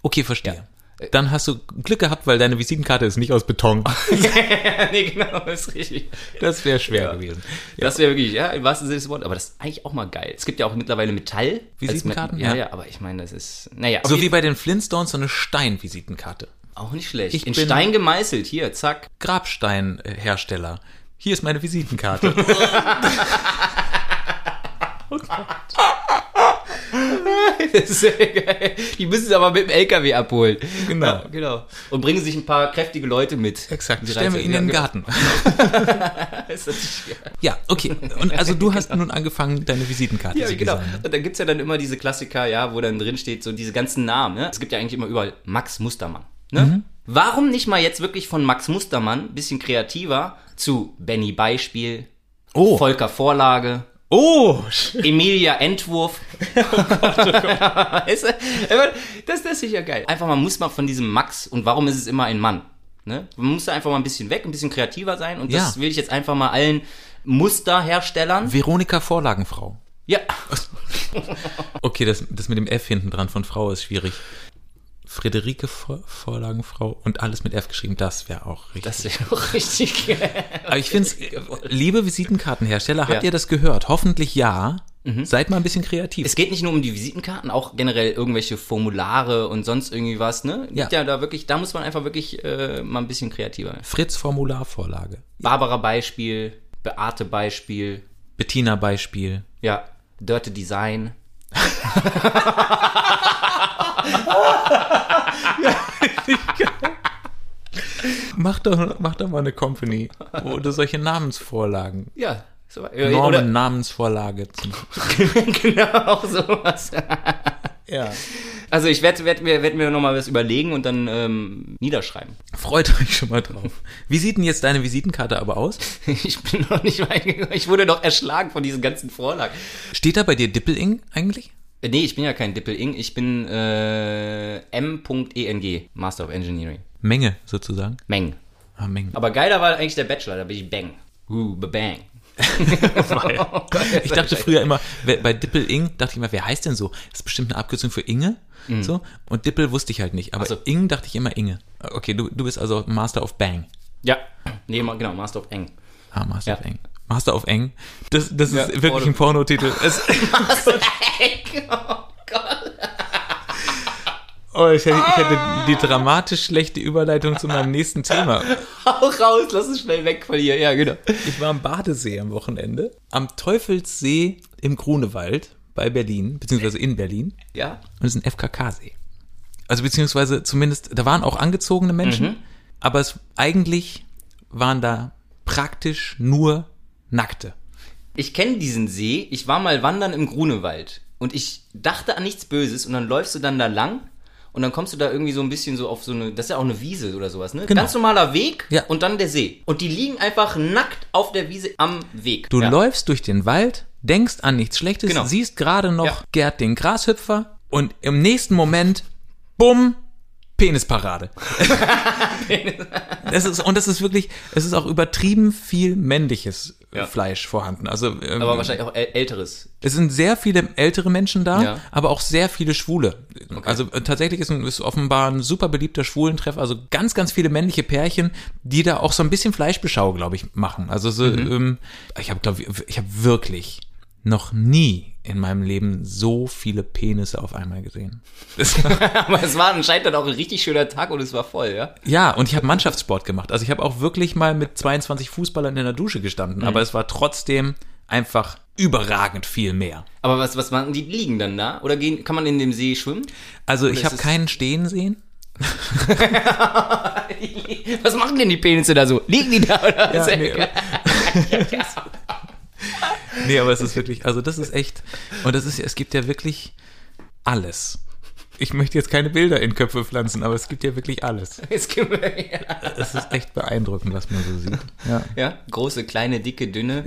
Okay, verstehe. Dann hast du Glück gehabt, weil deine Visitenkarte ist nicht aus Beton. nee, genau, das ist richtig. Das wäre schwer Ja. gewesen. Das wäre wirklich, ja, im wahrsten Sinne des Wortes. Aber das ist eigentlich auch mal geil. Es gibt ja auch mittlerweile Metall. Visitenkarten? Met- Ja, Ja. ja, aber ich meine, das ist, naja, So wie bei den Flintstones so eine Steinvisitenkarte. auch nicht schlecht. Ich In bin- Stein gemeißelt, hier, zack. Grabsteinhersteller. Hier ist meine Visitenkarte. Das ist sehr geil. Die müssen sie aber mit dem LKW abholen. Genau. Ja, genau. Und bringen sich ein paar kräftige Leute mit. Exakt. Die Stellen wir Reise- ihn in den Garten. genau. Ja, okay. Und also du hast nun angefangen, deine Visitenkarte Ja, zu genau. designen. Und da gibt's ja dann immer diese Klassiker, ja, wo dann drin steht, so diese ganzen Namen. Ne? Es gibt ja eigentlich immer überall Max Mustermann. Ne? Mhm. Warum nicht mal jetzt wirklich von Max Mustermann, bisschen kreativer, zu Benny Beispiel, Oh. Volker Vorlage, Oh, Emilia Entwurf. Weißt du? Aber das, das ist sicher geil. Einfach, man muss mal von diesem Max und warum ist es immer ein Mann? Ne? Man muss da einfach mal ein bisschen weg, ein bisschen kreativer sein und das Ja. will ich jetzt einfach mal allen Musterherstellern. Veronika Vorlagenfrau. Ja. Okay, das, das mit dem F hinten dran von Frau ist schwierig. Friederike Vor Vorlagenfrau und alles mit F geschrieben, das wäre auch richtig. Das wäre auch richtig. Aber ich finde es, liebe Visitenkartenhersteller, habt Ja. Mhm. ihr das gehört? Hoffentlich ja. Seid mal ein bisschen kreativ. Es geht nicht nur um die Visitenkarten, auch generell irgendwelche Formulare und sonst irgendwie was, ne? Ja. ja da wirklich, da muss man einfach wirklich äh, mal ein bisschen kreativer werden. Fritz Formularvorlage. Barbara Beispiel, Beate Beispiel, Bettina Beispiel. ja, Dirty Design. Mach doch, mach doch mal eine Company, wo du solche Namensvorlagen, Ja, so, äh, Normen, oder Namensvorlage. Zum, genau auch sowas. ja. Also ich werde werd mir, werd mir nochmal was überlegen und dann ähm, niederschreiben. Freut euch schon mal drauf. Wie sieht denn jetzt deine Visitenkarte aber aus? Ich bin noch nicht weit gegangen. Ich wurde doch erschlagen von diesen ganzen Vorlagen. Steht da bei dir Dippeling eigentlich? Äh, Nee, ich bin ja kein Dippel-Ing. Ich bin äh, M.ENG, Master of Engineering. Menge sozusagen. Meng. Ah, Menge. Aber geiler war eigentlich der Bachelor, da bin ich Bang. Uh, bang. Ich dachte früher immer, bei Dippel-Ing, dachte ich immer, wer heißt denn so? Das ist bestimmt eine Abkürzung für Inge. So. Und Dippel wusste ich halt nicht. Aber so. Ing dachte ich immer Inge. Okay, du, du bist also Master of Bang. Ja, nee, genau, Master of Eng. Ah, Master Ja. of Eng. Master of Eng. Das, das Ja, ist wirklich Porno. ein Pornotitel. Es, Oh Gott. oh, ich hätte, ich hätte die dramatisch schlechte Überleitung zu meinem nächsten Thema. Hau raus, lass es schnell weg von hier. Ja, genau. Ich war am Badesee am Wochenende. Am Teufelssee im Grunewald bei Berlin, beziehungsweise in Berlin. Ja? Und es ist ein FKK-See. Also beziehungsweise zumindest, da waren auch angezogene Menschen, aber es eigentlich waren da praktisch nur Nackte. Ich kenne diesen See. Ich war mal wandern im Grunewald. Und ich dachte an nichts Böses. Und dann läufst du dann da lang. Und dann kommst du da irgendwie so ein bisschen so auf so eine, das ist ja auch eine Wiese oder sowas, ne? Genau. Ganz normaler Weg Ja. und dann der See. Und die liegen einfach nackt auf der Wiese am Weg. Du ja. läufst durch den Wald, denkst an nichts Schlechtes, Genau. siehst gerade noch Ja. Gerd den Grashüpfer und im nächsten Moment, bumm, Penisparade. das ist, und das ist wirklich, es ist auch übertrieben viel männliches Ja. Fleisch vorhanden. Also ähm, Aber wahrscheinlich auch äl- älteres. es sind sehr viele ältere Menschen da, Ja. aber auch sehr viele Schwule. Also äh, tatsächlich ist, ein, ist offenbar ein super beliebter Schwulentreff. Also ganz, ganz viele männliche Pärchen, die da auch so ein bisschen Fleischbeschau, glaube ich, machen. Also so, Mhm. ähm, ich habe, glaube ich, ich habe wirklich noch nie in meinem Leben so viele Penisse auf einmal gesehen. Aber es war anscheinend dann auch ein richtig schöner Tag und es war voll, ja? ja, und ich habe Mannschaftssport gemacht. Also ich habe auch wirklich mal mit 22 Fußballern in der Dusche gestanden, aber es war trotzdem einfach überragend viel mehr. Aber was, was machen die? Liegen dann da? Oder gehen, kann man in dem See schwimmen? Also ich ist habe keinen stehen sehen. Was machen denn die Penisse da so? Liegen die da oder? Ja, nee, Nee, aber es ist wirklich, also das ist echt, und das ist, es gibt ja wirklich alles. Ich möchte jetzt keine Bilder in Köpfe pflanzen, aber es gibt ja wirklich alles. Es gibt, Es ist echt beeindruckend, was man so sieht. Ja. ja, große, kleine, dicke, dünne.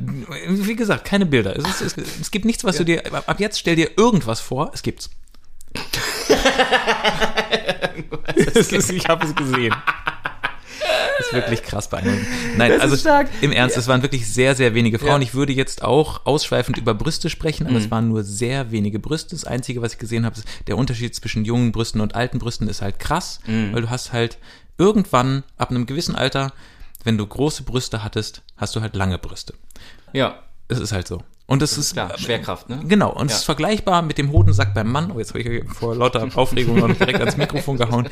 Wie gesagt, keine Bilder. Es, ist, es, es gibt nichts, was du dir, ab jetzt stell dir irgendwas vor, es gibt's. es ist, ich habe es gesehen. Das ist wirklich krass beeindruckend. Nein, Das also stark. im Ernst, es waren wirklich sehr, sehr wenige Frauen. Ja. Ich würde jetzt auch ausschweifend über Brüste sprechen, Mhm. aber es waren nur sehr wenige Brüste. Das Einzige, was ich gesehen habe, ist, der Unterschied zwischen jungen Brüsten und alten Brüsten ist halt krass, Mhm. weil du hast halt irgendwann, ab einem gewissen Alter, wenn du große Brüste hattest, hast du halt lange Brüste. Ja, Es ist halt so. Und es ist, klar, Schwerkraft, ne? Genau, und es Ja. ist vergleichbar mit dem Hodensack beim Mann. Oh, jetzt habe ich vor lauter Aufregung noch direkt ans Mikrofon gehauen.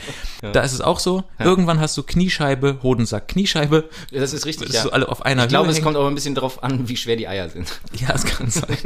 Da ist es auch so. Irgendwann hast du Kniescheibe, Hodensack, Kniescheibe. Das ist richtig, Das ist ja. so alle auf einer Ich glaube, es kommt aber ein bisschen drauf an, wie schwer die Eier sind. Ja, es kann sein.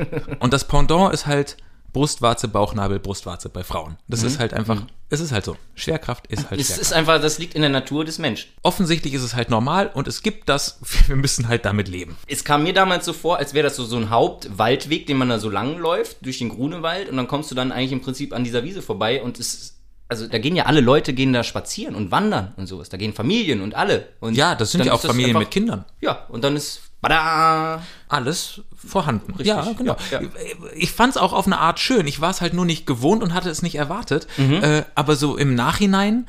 Und das Pendant ist halt Brustwarze, Bauchnabel, Brustwarze bei Frauen. Das ist halt einfach, es ist halt so. Schwerkraft ist halt Es Schwerkraft. ist einfach, das liegt in der Natur des Menschen. Offensichtlich ist es halt normal und es gibt das, wir müssen halt damit leben. Es kam mir damals so vor, als wäre das so, so ein Hauptwaldweg, den man da so lang läuft, durch den Grunewald und dann kommst du dann eigentlich im Prinzip an dieser Wiese vorbei und es also da gehen ja alle Leute gehen da spazieren und wandern und sowas. Da gehen Familien und alle. Und Ja, das sind ja auch Familien mit Kindern. Ja, und dann ist Bada! alles vorhanden. Richtig, Ja, genau. ja, ja. Ich fand es auch auf eine Art schön. Ich war es halt nur nicht gewohnt und hatte es nicht erwartet. Mhm. Äh, aber so im Nachhinein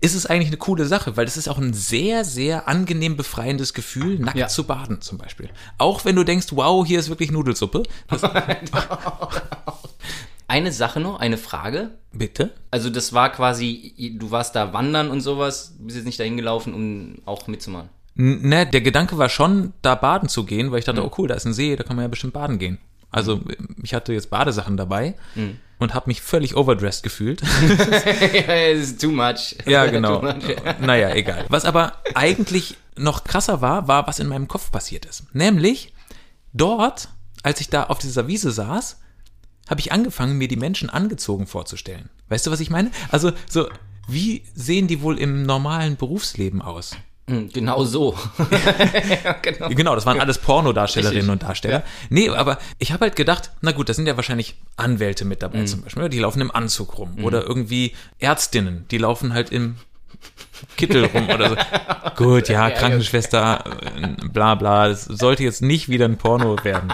ist es eigentlich eine coole Sache, weil das ist auch ein sehr, sehr angenehm befreiendes Gefühl, nackt Ja. zu baden zum Beispiel. Auch wenn du denkst, wow, hier ist wirklich Nudelsuppe. Das, Eine Sache noch, eine Frage. bitte? Also das war quasi, du warst da wandern und sowas, bist jetzt nicht dahin gelaufen, um auch mitzumachen. Ne, der Gedanke war schon, da baden zu gehen, weil ich Mhm. dachte, oh cool, da ist ein See, da kann man ja bestimmt baden gehen. Also ich hatte jetzt Badesachen dabei Mhm. und habe mich völlig overdressed gefühlt. Es ist too much. Ja, genau. Much. naja, egal. Was aber eigentlich noch krasser war, war, was in meinem Kopf passiert ist. Nämlich, dort, als ich da auf dieser Wiese saß, habe ich angefangen, mir die Menschen angezogen vorzustellen. Weißt du, was ich meine? Also, so, wie sehen die wohl im normalen Berufsleben aus? Hm, Genau so. ja, genau. Genau, das waren alles Pornodarstellerinnen Richtig. und Darsteller. Nee, aber ich habe halt gedacht, na gut, da sind ja wahrscheinlich Anwälte mit dabei zum Beispiel. Die laufen im Anzug rum. Oder irgendwie Ärztinnen, die laufen halt im Kittel rum oder so. Gut, ja, Krankenschwester, äh, bla bla. Das sollte jetzt nicht wieder ein Porno werden.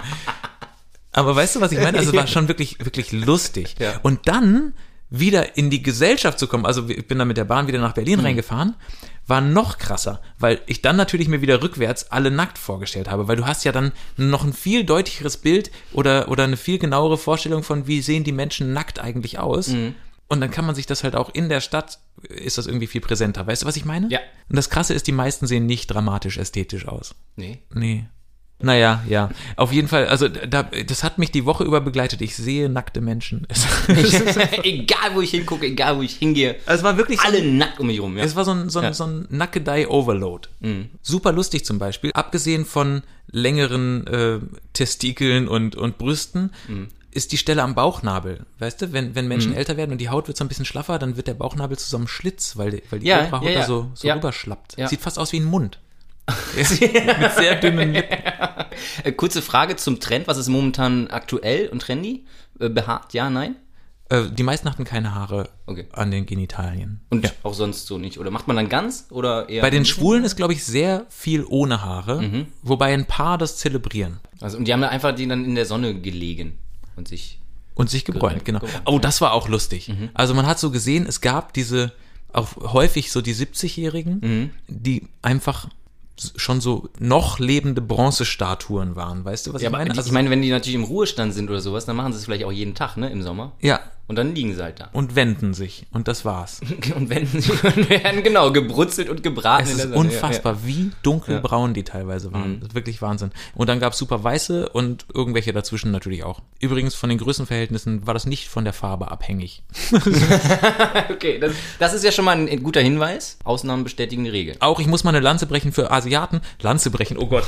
Aber weißt du, was ich meine? Also es war schon wirklich, wirklich lustig. Ja. Und dann wieder in die Gesellschaft zu kommen, also ich bin dann mit der Bahn wieder nach Berlin reingefahren, war noch krasser, weil ich dann natürlich mir wieder rückwärts alle nackt vorgestellt habe, weil du hast ja dann noch ein viel deutlicheres Bild oder, oder eine viel genauere Vorstellung von, wie sehen die Menschen nackt eigentlich aus. Und dann kann man sich das halt auch in der Stadt, ist das irgendwie viel präsenter. Weißt du, was ich meine? Ja. Und das Krasse ist, die meisten sehen nicht dramatisch ästhetisch aus. Nee. Nee. Naja, ja. Auf jeden Fall, also da, das hat mich die Woche über begleitet. Ich sehe nackte Menschen. Egal wo ich hingucke, egal wo ich hingehe. es war wirklich so, Alle nackt um mich rum, ja. es war so ein, so ein, Ja. so ein Nackedei-Overload. Super lustig zum Beispiel. Abgesehen von längeren äh, Testikeln und, und Brüsten ist die Stelle am Bauchnabel. Weißt du, wenn, wenn Menschen älter werden und die Haut wird so ein bisschen schlaffer, dann wird der Bauchnabel zu so einem Schlitz, weil, die- weil die Ja, Ultrahaut ja, ja. da so, so Ja. rüberschlappt. Sieht fast aus wie ein Mund. Mit sehr dünnen Lippen. Äh, kurze Frage zum Trend. Was ist momentan aktuell und trendy? Äh, behaart, ja, nein? Äh, die meisten hatten keine Haare Okay. an den Genitalien. Und ja. auch sonst so nicht. Oder macht man dann ganz oder eher. Bei den Schwulen ist, glaube ich, sehr viel ohne Haare, Mhm. wobei ein paar das zelebrieren. Also, und die haben da einfach die dann in der Sonne gelegen und sich. Und sich gebräunt, genau. gebräunt, Oh, das war auch lustig. Mhm. Also man hat so gesehen, es gab diese, auch häufig so die 70-Jährigen, Mhm. die einfach schon so noch lebende Bronzestatuen waren. Weißt du, was Ja, ich meine? Also, ich meine, wenn die natürlich im Ruhestand sind oder sowas, dann machen sie es vielleicht auch jeden Tag, ne, im Sommer. ja, Und dann liegen sie halt da. und wenden sich. Und das war's. Und wenn sie und werden genau gebrutzelt und gebraten. Es in ist unfassbar, wie dunkelbraun die teilweise waren. Das ist wirklich Wahnsinn. Und dann gab's super weiße und irgendwelche dazwischen natürlich auch. Übrigens, von den Größenverhältnissen war das nicht von der Farbe abhängig. Ja. Okay, das, das ist ja schon mal ein, ein guter Hinweis. Ausnahmen bestätigen die Regel. Auch ich muss mal eine Lanze brechen für Asiaten. Lanze brechen, oh Gott.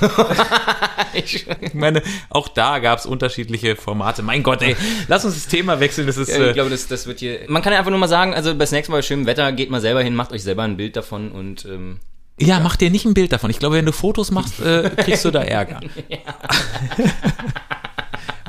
Ich meine, auch da gab's unterschiedliche Formate. Mein Gott, ey, lass uns das Thema wechseln. Das ist, Ja, ich glaube, das, das wird hier. Man kann ja einfach nur mal sagen, also das nächste Mal bei schönem Wetter, geht mal selber hin, macht euch selber ein Bild davon und ähm, ja, mach dir nicht ein Bild davon. Ich glaube, wenn du Fotos machst, äh, kriegst du da Ärger.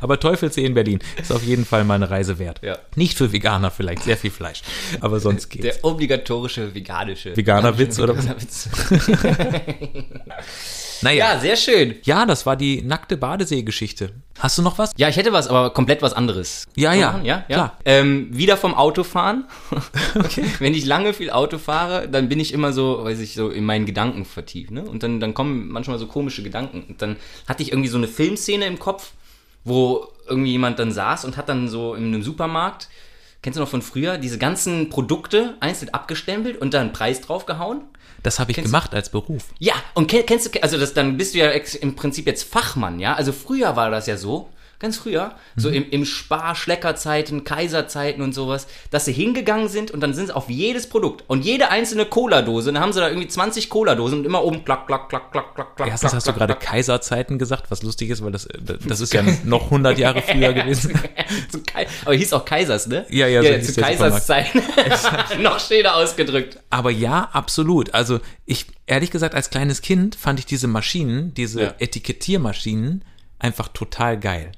Aber Teufelsee in Berlin ist auf jeden Fall mal eine Reise wert. Ja. Nicht für Veganer vielleicht, sehr viel Fleisch. Aber sonst geht's. der obligatorische veganische Veganer Witz oder was? Veganer Witz. Naja. Ja, sehr schön. Ja, das war die nackte Badesee-Geschichte. Hast du noch was? Ja, ich hätte was, aber komplett was anderes. Ja, ja, ja, ja. klar. Ähm, wieder vom Autofahren. Okay. Wenn ich lange viel Auto fahre, dann bin ich immer so, weiß ich, so in meinen Gedanken vertieft. Ne? Und dann, dann kommen manchmal so komische Gedanken. Und dann hatte ich irgendwie so eine Filmszene im Kopf, wo irgendwie jemand dann saß und hat dann so in einem Supermarkt, kennst du noch von früher, diese ganzen Produkte einzeln abgestempelt und da einen Preis draufgehauen? Das habe ich Kennst- gemacht als Beruf. Ja, und kenn- kennst du, also das, dann bist du ja im Prinzip jetzt Fachmann, ja? Also früher war das ja so, ganz früher, so im, im Spar-Schleckerzeiten, Kaiserzeiten und sowas, dass sie hingegangen sind und dann sind sie auf jedes Produkt und jede einzelne Cola-Dose, dann haben sie da irgendwie 20 Cola-Dosen und immer oben klack, klack, klack, klack, klack, klack. Erstens klack, hast du gerade. Kaiserzeiten gesagt, was lustig ist, weil das, das ist ja noch 100 Jahre früher gewesen. Aber hieß auch Kaisers, ne? Ja, ja, so hieß zu der Kaisers Zeiten. Noch schöner ausgedrückt. Aber ja, absolut. Also ich, ehrlich gesagt, als kleines Kind fand ich diese Maschinen, diese Ja. Etikettiermaschinen einfach total geil.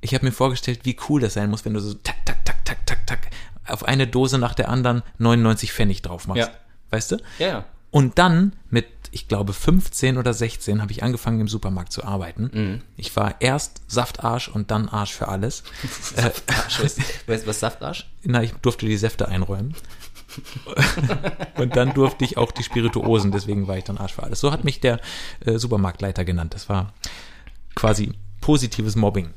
Ich habe mir vorgestellt, wie cool das sein muss, wenn du so tak, tak, tak, tak, tak, tak auf eine Dose nach der anderen 99 Pfennig drauf machst. Ja. Weißt du? Ja, ja. Und dann mit, ich glaube, 15 oder 16 habe ich angefangen im Supermarkt zu arbeiten. Ich war erst Saftarsch und dann Arsch für alles. äh, Weißt du, was Saftarsch? na, ich durfte die Säfte einräumen. und dann durfte ich auch die Spirituosen, deswegen war ich dann Arsch für alles. So hat mich der äh, Supermarktleiter genannt. Das war quasi positives Mobbing.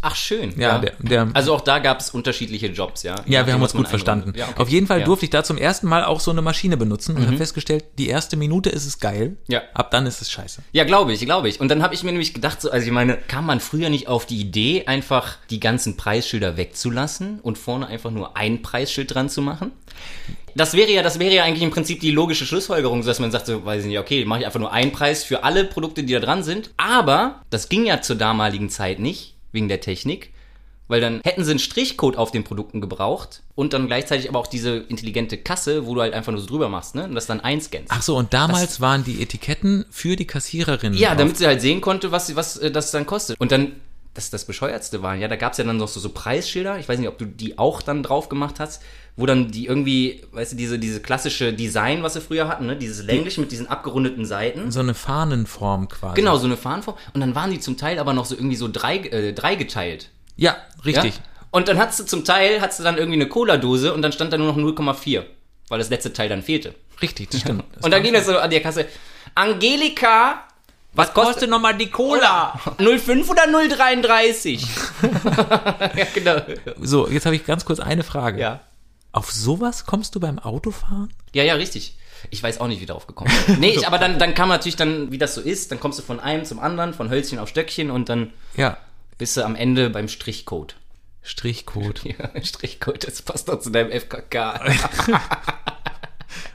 Ach, schön. Ja, der- der- also auch da gab es unterschiedliche Jobs, ja. Ja, wir haben uns gut verstanden. Ja, okay. Auf jeden Fall ja. Mhm. durfte ich da zum ersten Mal auch so eine Maschine benutzen und habe festgestellt, die erste Minute ist es geil, Ja. ab dann ist es scheiße. Ja, glaube ich, glaube ich. Und dann habe ich mir nämlich gedacht, so, also ich meine, kam man früher nicht auf die Idee, einfach die ganzen Preisschilder wegzulassen und vorne einfach nur ein Preisschild dran zu machen? Das wäre ja, das wäre ja eigentlich im Prinzip die logische Schlussfolgerung, so dass man sagt, so, weiß ich nicht, okay, mache ich einfach nur einen Preis für alle Produkte, die da dran sind. Aber das ging ja zur damaligen Zeit nicht, wegen der Technik. Weil dann hätten sie einen Strichcode auf den Produkten gebraucht und dann gleichzeitig aber auch diese intelligente Kasse, wo du halt einfach nur so drüber machst, ne? Und das dann einscannst. Ach so, und damals waren die Etiketten für die Kassiererinnen. Ja, drauf. damit sie halt sehen konnte, was, was äh, das dann kostet. Und dann, das das Bescheuertste waren, ja, da gab's ja dann noch so, so Preisschilder, ich weiß nicht, ob du die auch dann drauf gemacht hast, wo dann die irgendwie, weißt du, diese, diese klassische Design, was sie früher hatten, ne, dieses längliche mit diesen abgerundeten Seiten. so eine Fahnenform quasi. Genau, so eine Fahnenform. Und dann waren die zum Teil aber noch so irgendwie so drei, äh, dreigeteilt. Ja, richtig. Ja? Und dann hast du zum Teil, hast du dann irgendwie eine Cola-Dose und dann stand da nur noch 0,4, weil das letzte Teil dann fehlte. Richtig, das stimmt. Das und dann ging das so an der Kasse, Angelika, was kostet nochmal die Cola? 05 oder 033? ja, genau. So, jetzt habe ich ganz kurz eine Frage. Ja. Auf sowas kommst du beim Autofahren? Ja, ja, richtig. Ich weiß auch nicht, wie darauf gekommen bin. Nee, ich, aber dann, dann kam natürlich dann, wie das so ist, dann kommst du von einem zum anderen, von Hölzchen auf Stöckchen und dann Ja. bist du am Ende beim Strichcode. Strichcode. Ja, Strichcode, das passt doch zu deinem FKK.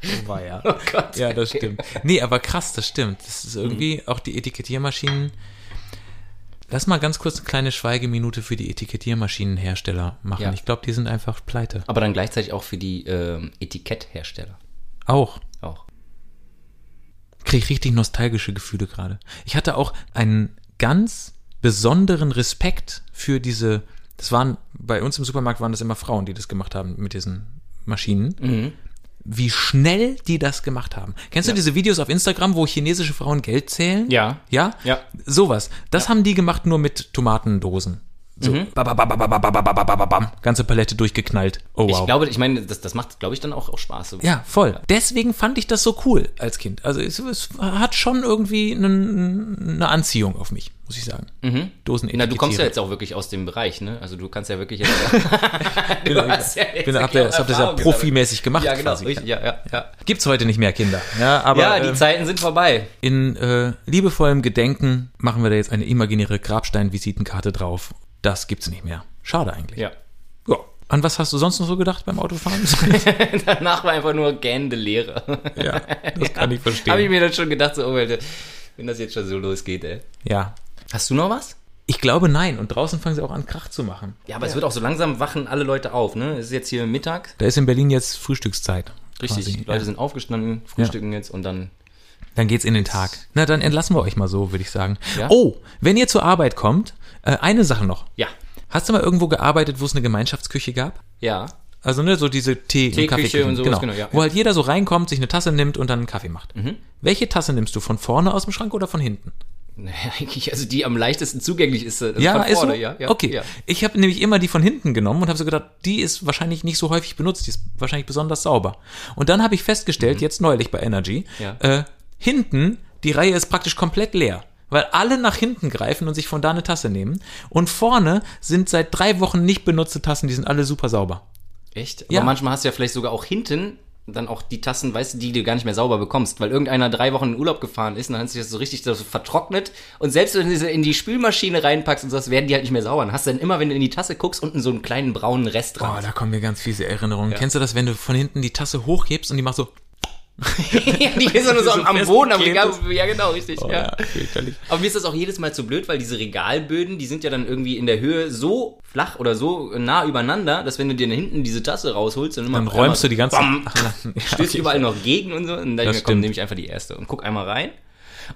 Oh, war ja. Oh Gott. Ja, das stimmt. Nee, aber krass, das stimmt. Das ist irgendwie auch die Etikettiermaschinen. Lass mal ganz kurz eine kleine Schweigeminute für die Etikettiermaschinenhersteller machen. Ja. Ich glaube, die sind einfach pleite. Aber dann gleichzeitig auch für die ähm, Etiketthersteller. Auch. Auch. Kriege ich richtig nostalgische Gefühle gerade. Ich hatte auch einen ganz besonderen Respekt für diese. Das waren bei uns im Supermarkt waren das immer Frauen, die das gemacht haben mit diesen Maschinen. Mhm. Wie schnell die das gemacht haben. Kennst du diese Videos auf Instagram, wo chinesische Frauen Geld zählen? Ja. Ja? Ja. Sowas. Das haben die gemacht nur mit Tomatendosen. So, mhm. ganze Palette durchgeknallt. Oh, wow. Ich glaube, ich meine, das, das macht, glaube ich, dann auch, auch Spaß. Ja, voll. Deswegen fand ich das so cool als Kind. Also es, es hat schon irgendwie einen, eine Anziehung auf mich, muss ich sagen. Mhm. Dosen Na, du kommst ja jetzt auch wirklich aus dem Bereich, ne? Also du kannst ja wirklich jetzt. du hast ja bin, hab, das, hab das ja profimäßig gemacht. Ja, genau. Quasi. Richtig, ja, ja, ja. Gibt's heute nicht mehr Kinder. Ja, aber, ja die äh, Zeiten sind vorbei. In äh, liebevollem Gedenken machen wir da jetzt eine imaginäre Grabsteinvisitenkarte drauf das gibt's nicht mehr. Schade eigentlich. Ja. Ja. An was hast du sonst noch so gedacht beim Autofahren? Danach war einfach nur gähnende Leere. ja, das kann ich Habe ich verstehen. mir dann schon gedacht, so, oh, Alter, wenn das jetzt schon so losgeht, ey. Ja. Hast du noch was? Ich glaube nein. Und draußen fangen sie auch an, Krach zu machen. Ja, aber es wird auch so langsam wachen alle Leute auf, ne? Es ist jetzt hier Mittag. Da ist in Berlin jetzt Frühstückszeit. Richtig, quasi. die Leute ja. sind aufgestanden, frühstücken jetzt und dann. Dann geht's in den Tag. Na, dann entlassen wir euch mal so, würde ich sagen. Ja? Oh, wenn ihr zur Arbeit kommt, äh, eine Sache noch. Ja. Hast du mal irgendwo gearbeitet, wo es eine Gemeinschaftsküche gab? Ja. Also ne, so diese Tee- und Teeküche Kaffeeküchen. und sowas, genau. genau, ja. Wo halt jeder so reinkommt, sich eine Tasse nimmt und dann einen Kaffee macht. Mhm. Welche Tasse nimmst du? Von vorne aus dem Schrank oder von hinten? Eigentlich, also die am leichtesten zugänglich ist. äh, Ja, von ist so? vorne, ja, ja. okay. Ja. Ich habe nämlich immer die von hinten genommen und habe so gedacht, die ist wahrscheinlich nicht so häufig benutzt, die ist wahrscheinlich besonders sauber. Und dann habe ich festgestellt, jetzt neulich bei Energy, Mhm. Ja. äh, hinten, die Reihe ist praktisch komplett leer. Weil alle nach hinten greifen und sich von da eine Tasse nehmen. Und vorne sind seit drei Wochen nicht benutzte Tassen, die sind alle super sauber. Echt? Aber Ja. manchmal hast du ja vielleicht sogar auch hinten dann auch die Tassen, weißt du, die du gar nicht mehr sauber bekommst, weil irgendeiner drei Wochen in Urlaub gefahren ist und dann hat sich das so richtig so vertrocknet und selbst wenn du sie in die Spülmaschine reinpackst und sowas, werden die halt nicht mehr sauber. Dann hast du dann immer, wenn du in die Tasse guckst, unten so einen kleinen braunen Rest Oh, dran. da kommen mir ganz fiese Erinnerungen. Kennst du das, wenn du von hinten die Tasse hochhebst und die macht so, ja, die ist nur so am, am Boden, am Regal. Ja, genau, richtig. oh, ja. ja. Aber mir ist das auch jedes Mal zu blöd, weil diese Regalböden, die sind ja dann irgendwie in der Höhe so flach oder so nah übereinander, dass wenn du dir hinten diese Tasse rausholst, dann immer Dann räumst du die ganze Bam, stößt überall noch gegen und so. Und dann komm, nehme ich einfach die erste und guck einmal rein.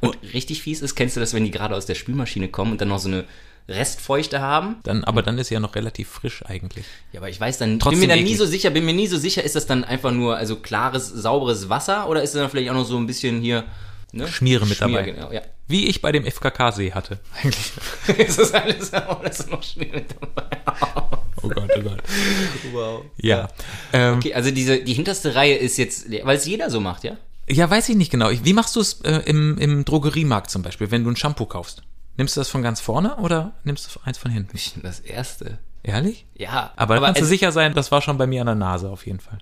Und richtig fies ist, kennst du das, wenn die gerade aus der Spülmaschine kommen und dann noch so eine Restfeuchte haben? Dann, aber dann ist sie ja noch relativ frisch eigentlich. Ja, aber ich weiß dann, Trotzdem bin mir dann nie eklig. so sicher, bin mir nie so sicher, ist das dann einfach nur also klares, sauberes Wasser oder ist da dann vielleicht auch noch so ein bisschen hier ne? Schmiere mit dabei. Genau, ja. Wie ich bei dem FKK-See hatte. Eigentlich. ist das alles, oh, das ist noch Schmiere mit dabei. Oh Gott, oh Gott. wow. Ja. Ähm, Okay, also diese, die hinterste Reihe ist jetzt, weil es jeder so macht, ja? Ja, weiß ich nicht genau. Wie machst du es äh, im, im Drogeriemarkt zum Beispiel, wenn du ein Shampoo kaufst? Nimmst du das von ganz vorne oder nimmst du eins von hinten? Das erste. Ehrlich? Ja, Aber, da kannst du sicher sein, das war schon bei mir an der Nase auf jeden Fall.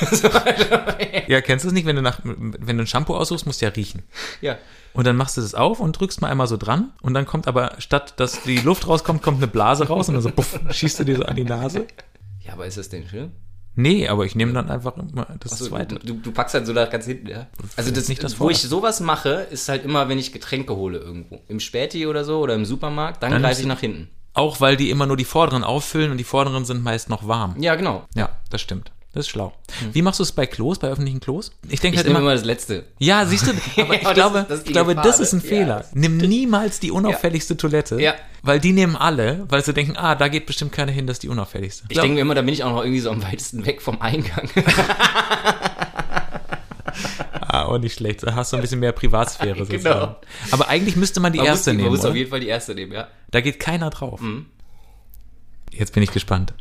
ja, kennst du es nicht, wenn du nach, wenn du ein Shampoo aussuchst, musst du ja riechen. Ja. Und dann machst du das auf und drückst mal einmal so dran und dann kommt aber, statt dass die Luft rauskommt, kommt eine Blase raus und dann so, puff, schießt du dir so an die Nase. Ja, aber ist das denn schön? Nee, aber ich nehme dann einfach immer das Achso, zweite. du, du packst halt so da ganz hinten, ja? Also das, nicht das wo ich sowas mache, ist halt immer, wenn ich Getränke hole irgendwo. Im Späti oder so oder im Supermarkt, dann, Dann greife ich nach hinten. Auch weil die immer nur die vorderen auffüllen und die vorderen sind meist noch warm. Ja, genau. Ja, das stimmt. Das ist schlau. Wie machst du es bei Klos, bei öffentlichen Klos? Ich denke halt immer, immer das Letzte. ja, siehst du, aber ich das glaube, das ich glaube, Gefahr, das ist ein ne? Ja, Fehler. Nimm niemals die unauffälligste Toilette, Ja. weil die nehmen alle, weil sie denken, ah, da geht bestimmt keiner hin, das ist die unauffälligste. Ich denke mir immer, da bin ich auch noch irgendwie so am weitesten weg vom Eingang. ah, auch nicht schlecht. Da hast du ein bisschen mehr Privatsphäre Genau. sozusagen. Aber eigentlich müsste man die Man erste muss, man nehmen, muss auf oder? jeden Fall die erste nehmen, ja. Da geht keiner drauf. Mhm. Jetzt bin ich gespannt.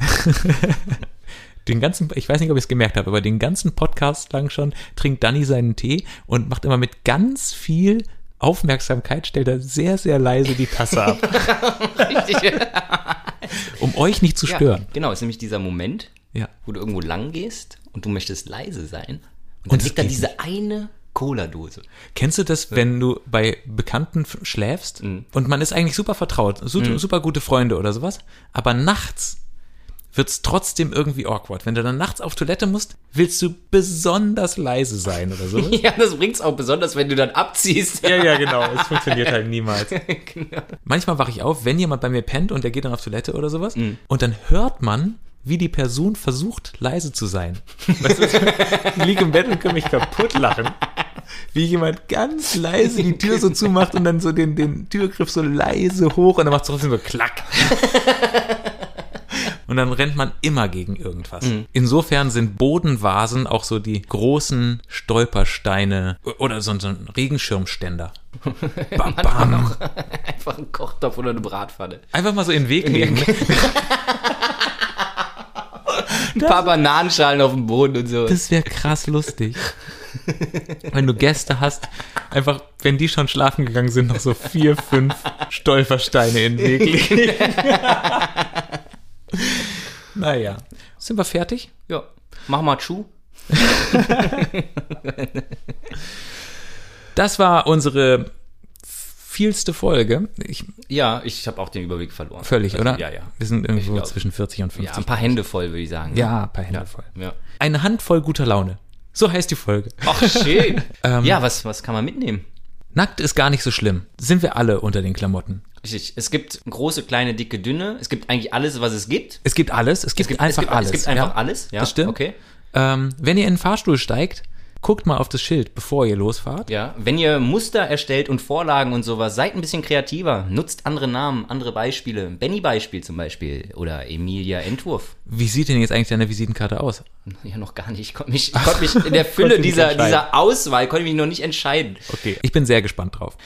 den ganzen, ich weiß nicht, ob ich es gemerkt habe, aber den ganzen Podcast lang schon trinkt Danny seinen Tee und macht immer mit ganz viel Aufmerksamkeit, stellt er sehr, sehr leise die Tasse ab, Richtig. um euch nicht zu stören. Ja, genau, ist nämlich dieser Moment, Ja. wo du irgendwo lang gehst und du möchtest leise sein. Und Und dann liegt da diese eine Cola-Dose. Kennst du das, wenn du bei Bekannten schläfst Mhm. und man ist eigentlich super vertraut, su super gute Freunde oder sowas, aber nachts wird's trotzdem irgendwie awkward. Wenn du dann nachts auf Toilette musst, willst du besonders leise sein oder sowas. Ja, das bringt's auch besonders, wenn du dann abziehst. Ja, ja, genau. Es funktioniert halt niemals. genau. Manchmal wache ich auf, wenn jemand bei mir pennt und der geht dann auf Toilette oder sowas. Mhm. Und dann hört man, wie die Person versucht, leise zu sein. Weißt du, ich liege im Bett und kann mich kaputt lachen. Wie jemand ganz leise die Tür so zumacht und dann so den, den Türgriff so leise hoch und dann macht es trotzdem so klack. Und dann rennt man immer gegen irgendwas. Insofern sind Bodenvasen auch so die großen Stolpersteine oder so, so ein Regenschirmständer. Bam, bam. Einfach ein Kochtopf oder eine Bratpfanne. Einfach mal so in den Weg legen. Ein paar Bananenschalen auf dem Boden und so. Das wäre krass lustig. Wenn du Gäste hast, einfach, wenn die schon schlafen gegangen sind, noch so vier, fünf Stolpersteine in den Weg legen. naja. Sind wir fertig? Ja. Mach mal Schuh. Das war unsere vielste Folge. Ich, Ja, ich habe auch den Überblick verloren. völlig, Also, oder? Ja, ja. Wir sind irgendwo glaub- zwischen 40 und 50. Ja, ein paar Hände voll, würde ich sagen. ne? Ja, ein paar Hände voll. Ja. Eine Handvoll guter Laune. So heißt die Folge. Ach, schön. Ähm, ja, was, was kann man mitnehmen? Nackt ist gar nicht so schlimm. Sind wir alle unter den Klamotten. Richtig. Es gibt große, kleine, dicke, dünne. Es gibt eigentlich alles, was es gibt. Es gibt alles. Es gibt, gibt- einfach es gibt, alles. Es gibt einfach ja? alles. Ja, Das stimmt. Okay. Ähm, wenn ihr in den Fahrstuhl steigt, guckt mal auf das Schild, bevor ihr losfahrt. Ja, wenn ihr Muster erstellt und Vorlagen und sowas, seid ein bisschen kreativer. Nutzt andere Namen, andere Beispiele. Benny Beispiel zum Beispiel. Oder Emilia Entwurf. Wie sieht denn jetzt eigentlich deine Visitenkarte aus? Ja, noch gar nicht. Ich konnte mich, ich konnte mich in der Fülle dieser, dieser Auswahl, konnte ich mich noch nicht entscheiden. Okay. Ich bin sehr gespannt drauf.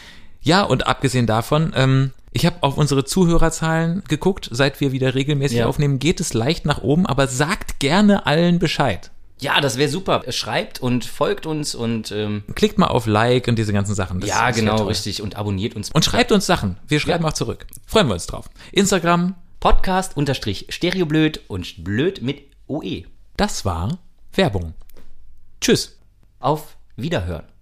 Ja, und abgesehen davon, ähm, ich habe auf unsere Zuhörerzahlen geguckt, seit wir wieder regelmäßig Ja. aufnehmen, geht es leicht nach oben, aber sagt gerne allen Bescheid. Ja, das wäre super. Schreibt und folgt uns und ähm, Klickt mal auf Like und diese ganzen Sachen. Das ja, genau, richtig. Und abonniert uns. Und schreibt uns Sachen. Wir schreiben auch zurück. Freuen wir uns drauf. Instagram, Podcast unterstrich Stereoblöd und blöd mit OE. das war Werbung. Tschüss. Auf Wiederhören.